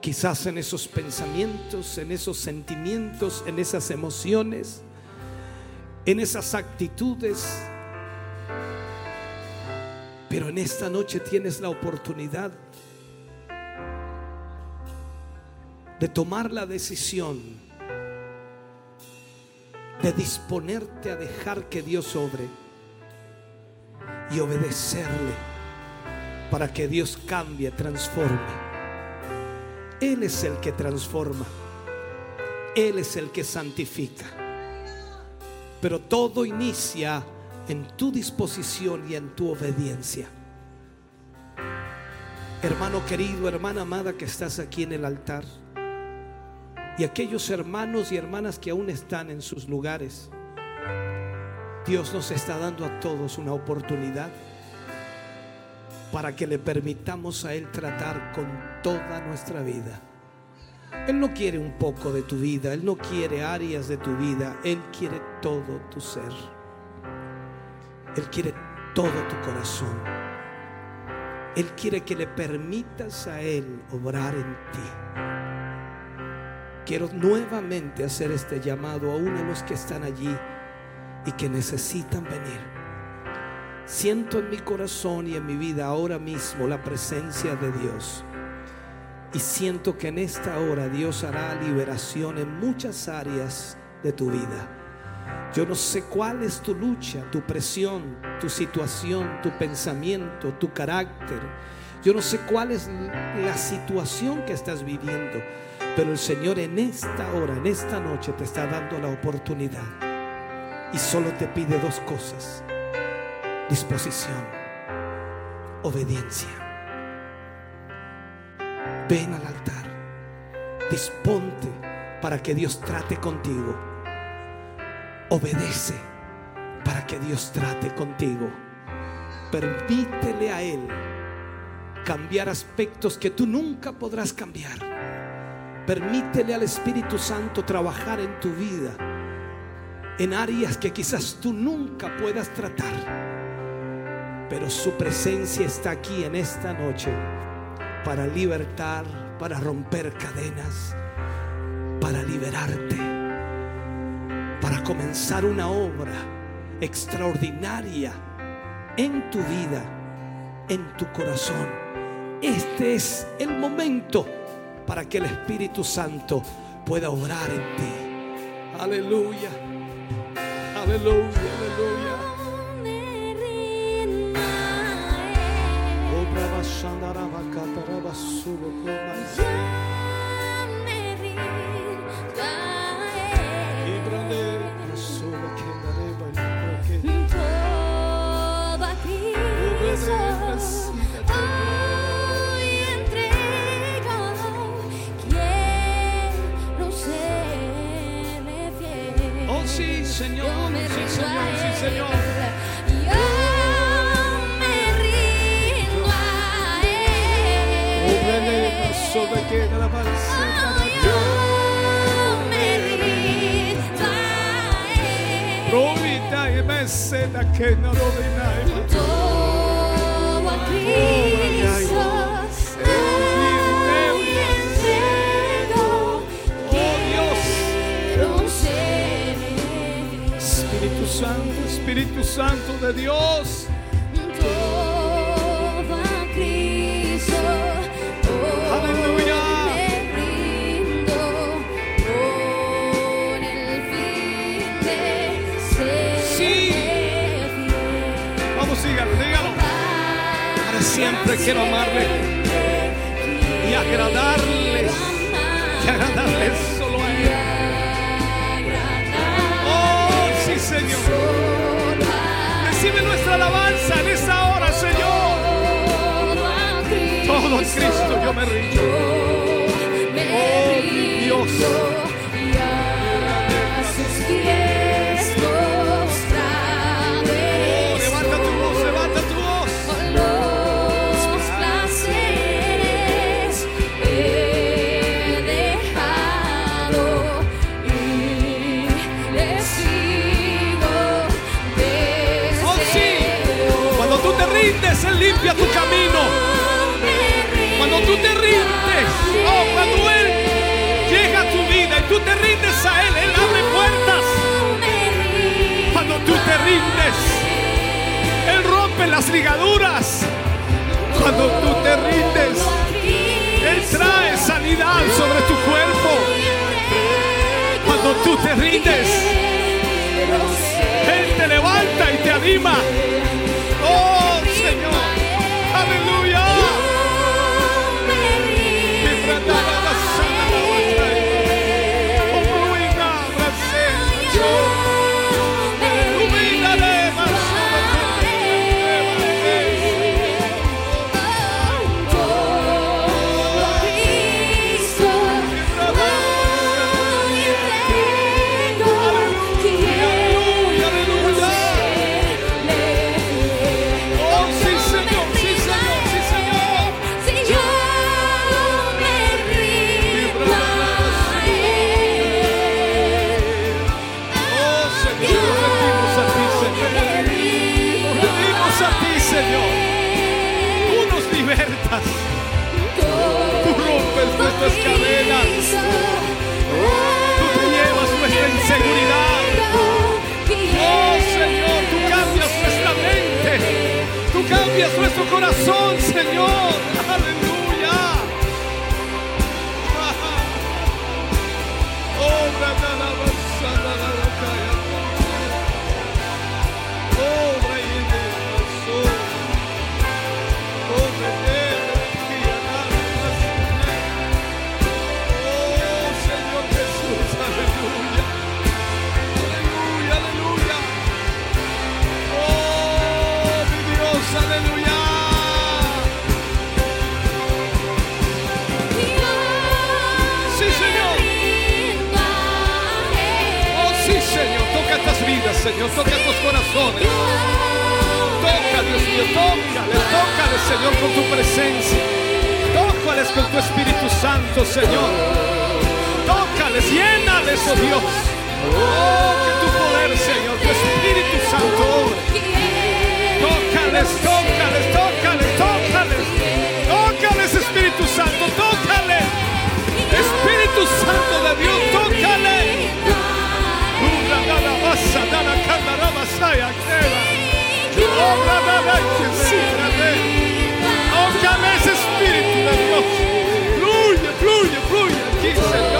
S1: Quizás en esos pensamientos, en esos sentimientos, en esas emociones, en esas actitudes. Pero en esta noche tienes la oportunidad de tomar la decisión de disponerte a dejar que Dios obre y obedecerle para que Dios cambie, transforme. Él es el que transforma. Él es el que santifica. Pero todo inicia en tu disposición y en tu obediencia. Hermano querido, hermana amada que estás aquí en el altar. Y aquellos hermanos y hermanas que aún están en sus lugares. Dios nos está dando a todos una oportunidad para que le permitamos a Él tratar con toda nuestra vida. Él no quiere un poco de tu vida, Él no quiere áreas de tu vida, Él quiere todo tu ser. Él quiere todo tu corazón. Él quiere que le permitas a Él obrar en ti. Quiero nuevamente hacer este llamado a uno de los que están allí y que necesitan venir. Siento en mi corazón y en mi vida ahora mismo la presencia de Dios. Y siento que en esta hora Dios hará liberación en muchas áreas de tu vida. Yo no sé cuál es tu lucha, tu presión, tu situación, tu pensamiento, tu carácter. Yo no sé cuál es la situación que estás viviendo. Pero el Señor en esta hora, en esta noche te está dando la oportunidad. Y solo te pide dos cosas. Disposición, obediencia. Ven al altar. Disponte para que Dios trate contigo. Obedece para que Dios trate contigo. Permítele a Él cambiar aspectos que tú nunca podrás cambiar. Permítele al Espíritu Santo trabajar en tu vida, en áreas que quizás tú nunca puedas tratar. Pero su presencia está aquí en esta noche para libertar, para romper cadenas, para liberarte, para comenzar una obra extraordinaria en tu vida, en tu corazón. Este es el momento para que el Espíritu Santo pueda obrar en ti. Aleluya. Aleluya, aleluya. Que no lo venai.
S2: Todo Cristo, hoy entrego, quiero ser
S1: Espíritu Santo, Espíritu Santo de Dios. Quiero amarle y agradarles. Y agradarles solo a Él. Oh, sí, Señor. Recibe nuestra alabanza en esta hora, Señor. Todo a Cristo yo me rindo. Te rindes, Él rompe las ligaduras. Cuando tú te rindes, Él trae sanidad sobre tu cuerpo. Cuando tú te rindes, Él te levanta y te anima. Corazón, Señor. Señor. Toca estos corazones. Toca, Dios mío, tócales, tócales, Señor, con tu presencia. Tócales con tu Espíritu Santo, Señor. Tócales, llénales, oh Dios. Oh, que tu poder, Señor, tu Espíritu Santo. Tócales, tócales, tócales, tócales. Tócales, Espíritu Santo, tócales. Espíritu Santo de Dios, tócales. Queda. Obra, da, la, que sí, da, de. Tócales, Espíritu de Dios. Fluye, fluye, fluye aquí,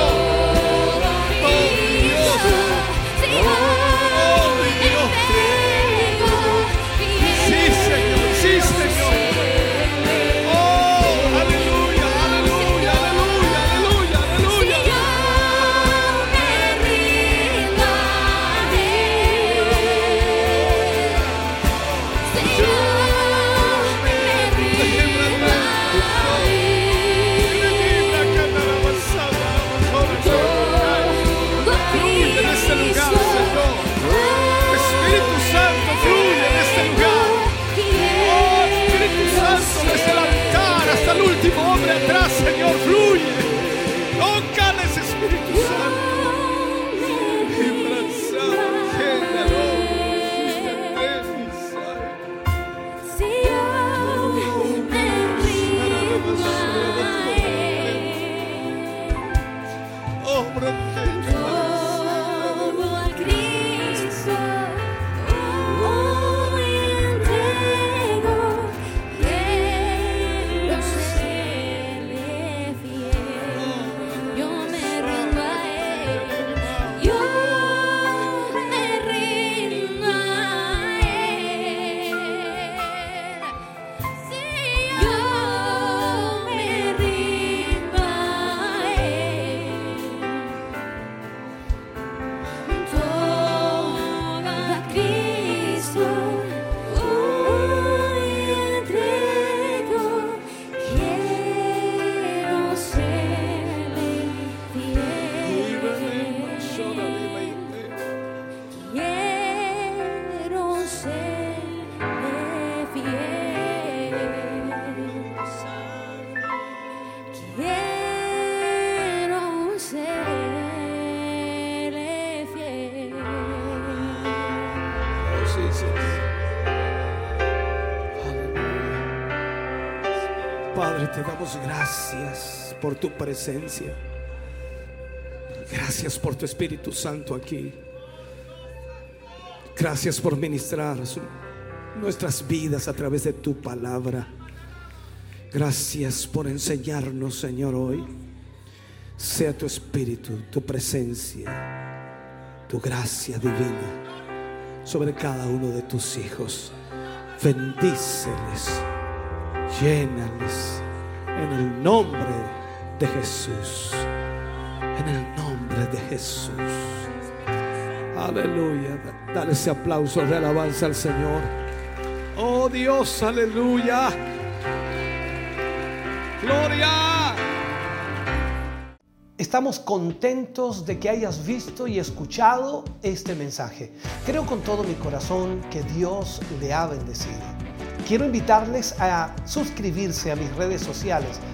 S1: por tu presencia. Gracias por tu Espíritu Santo aquí. Gracias por ministrar nuestras vidas a través de tu palabra. Gracias por enseñarnos, Señor, hoy. Sea tu Espíritu, tu presencia, tu gracia divina sobre cada uno de tus hijos. Bendíceles, llénales en el nombre de Jesús. En el nombre de Jesús. Aleluya. Dale ese aplauso de alabanza al Señor. Oh Dios, aleluya. Gloria.
S3: Estamos contentos de que hayas visto y escuchado este mensaje. Creo con todo mi corazón que Dios le ha bendecido. Quiero invitarles a suscribirse a mis redes sociales,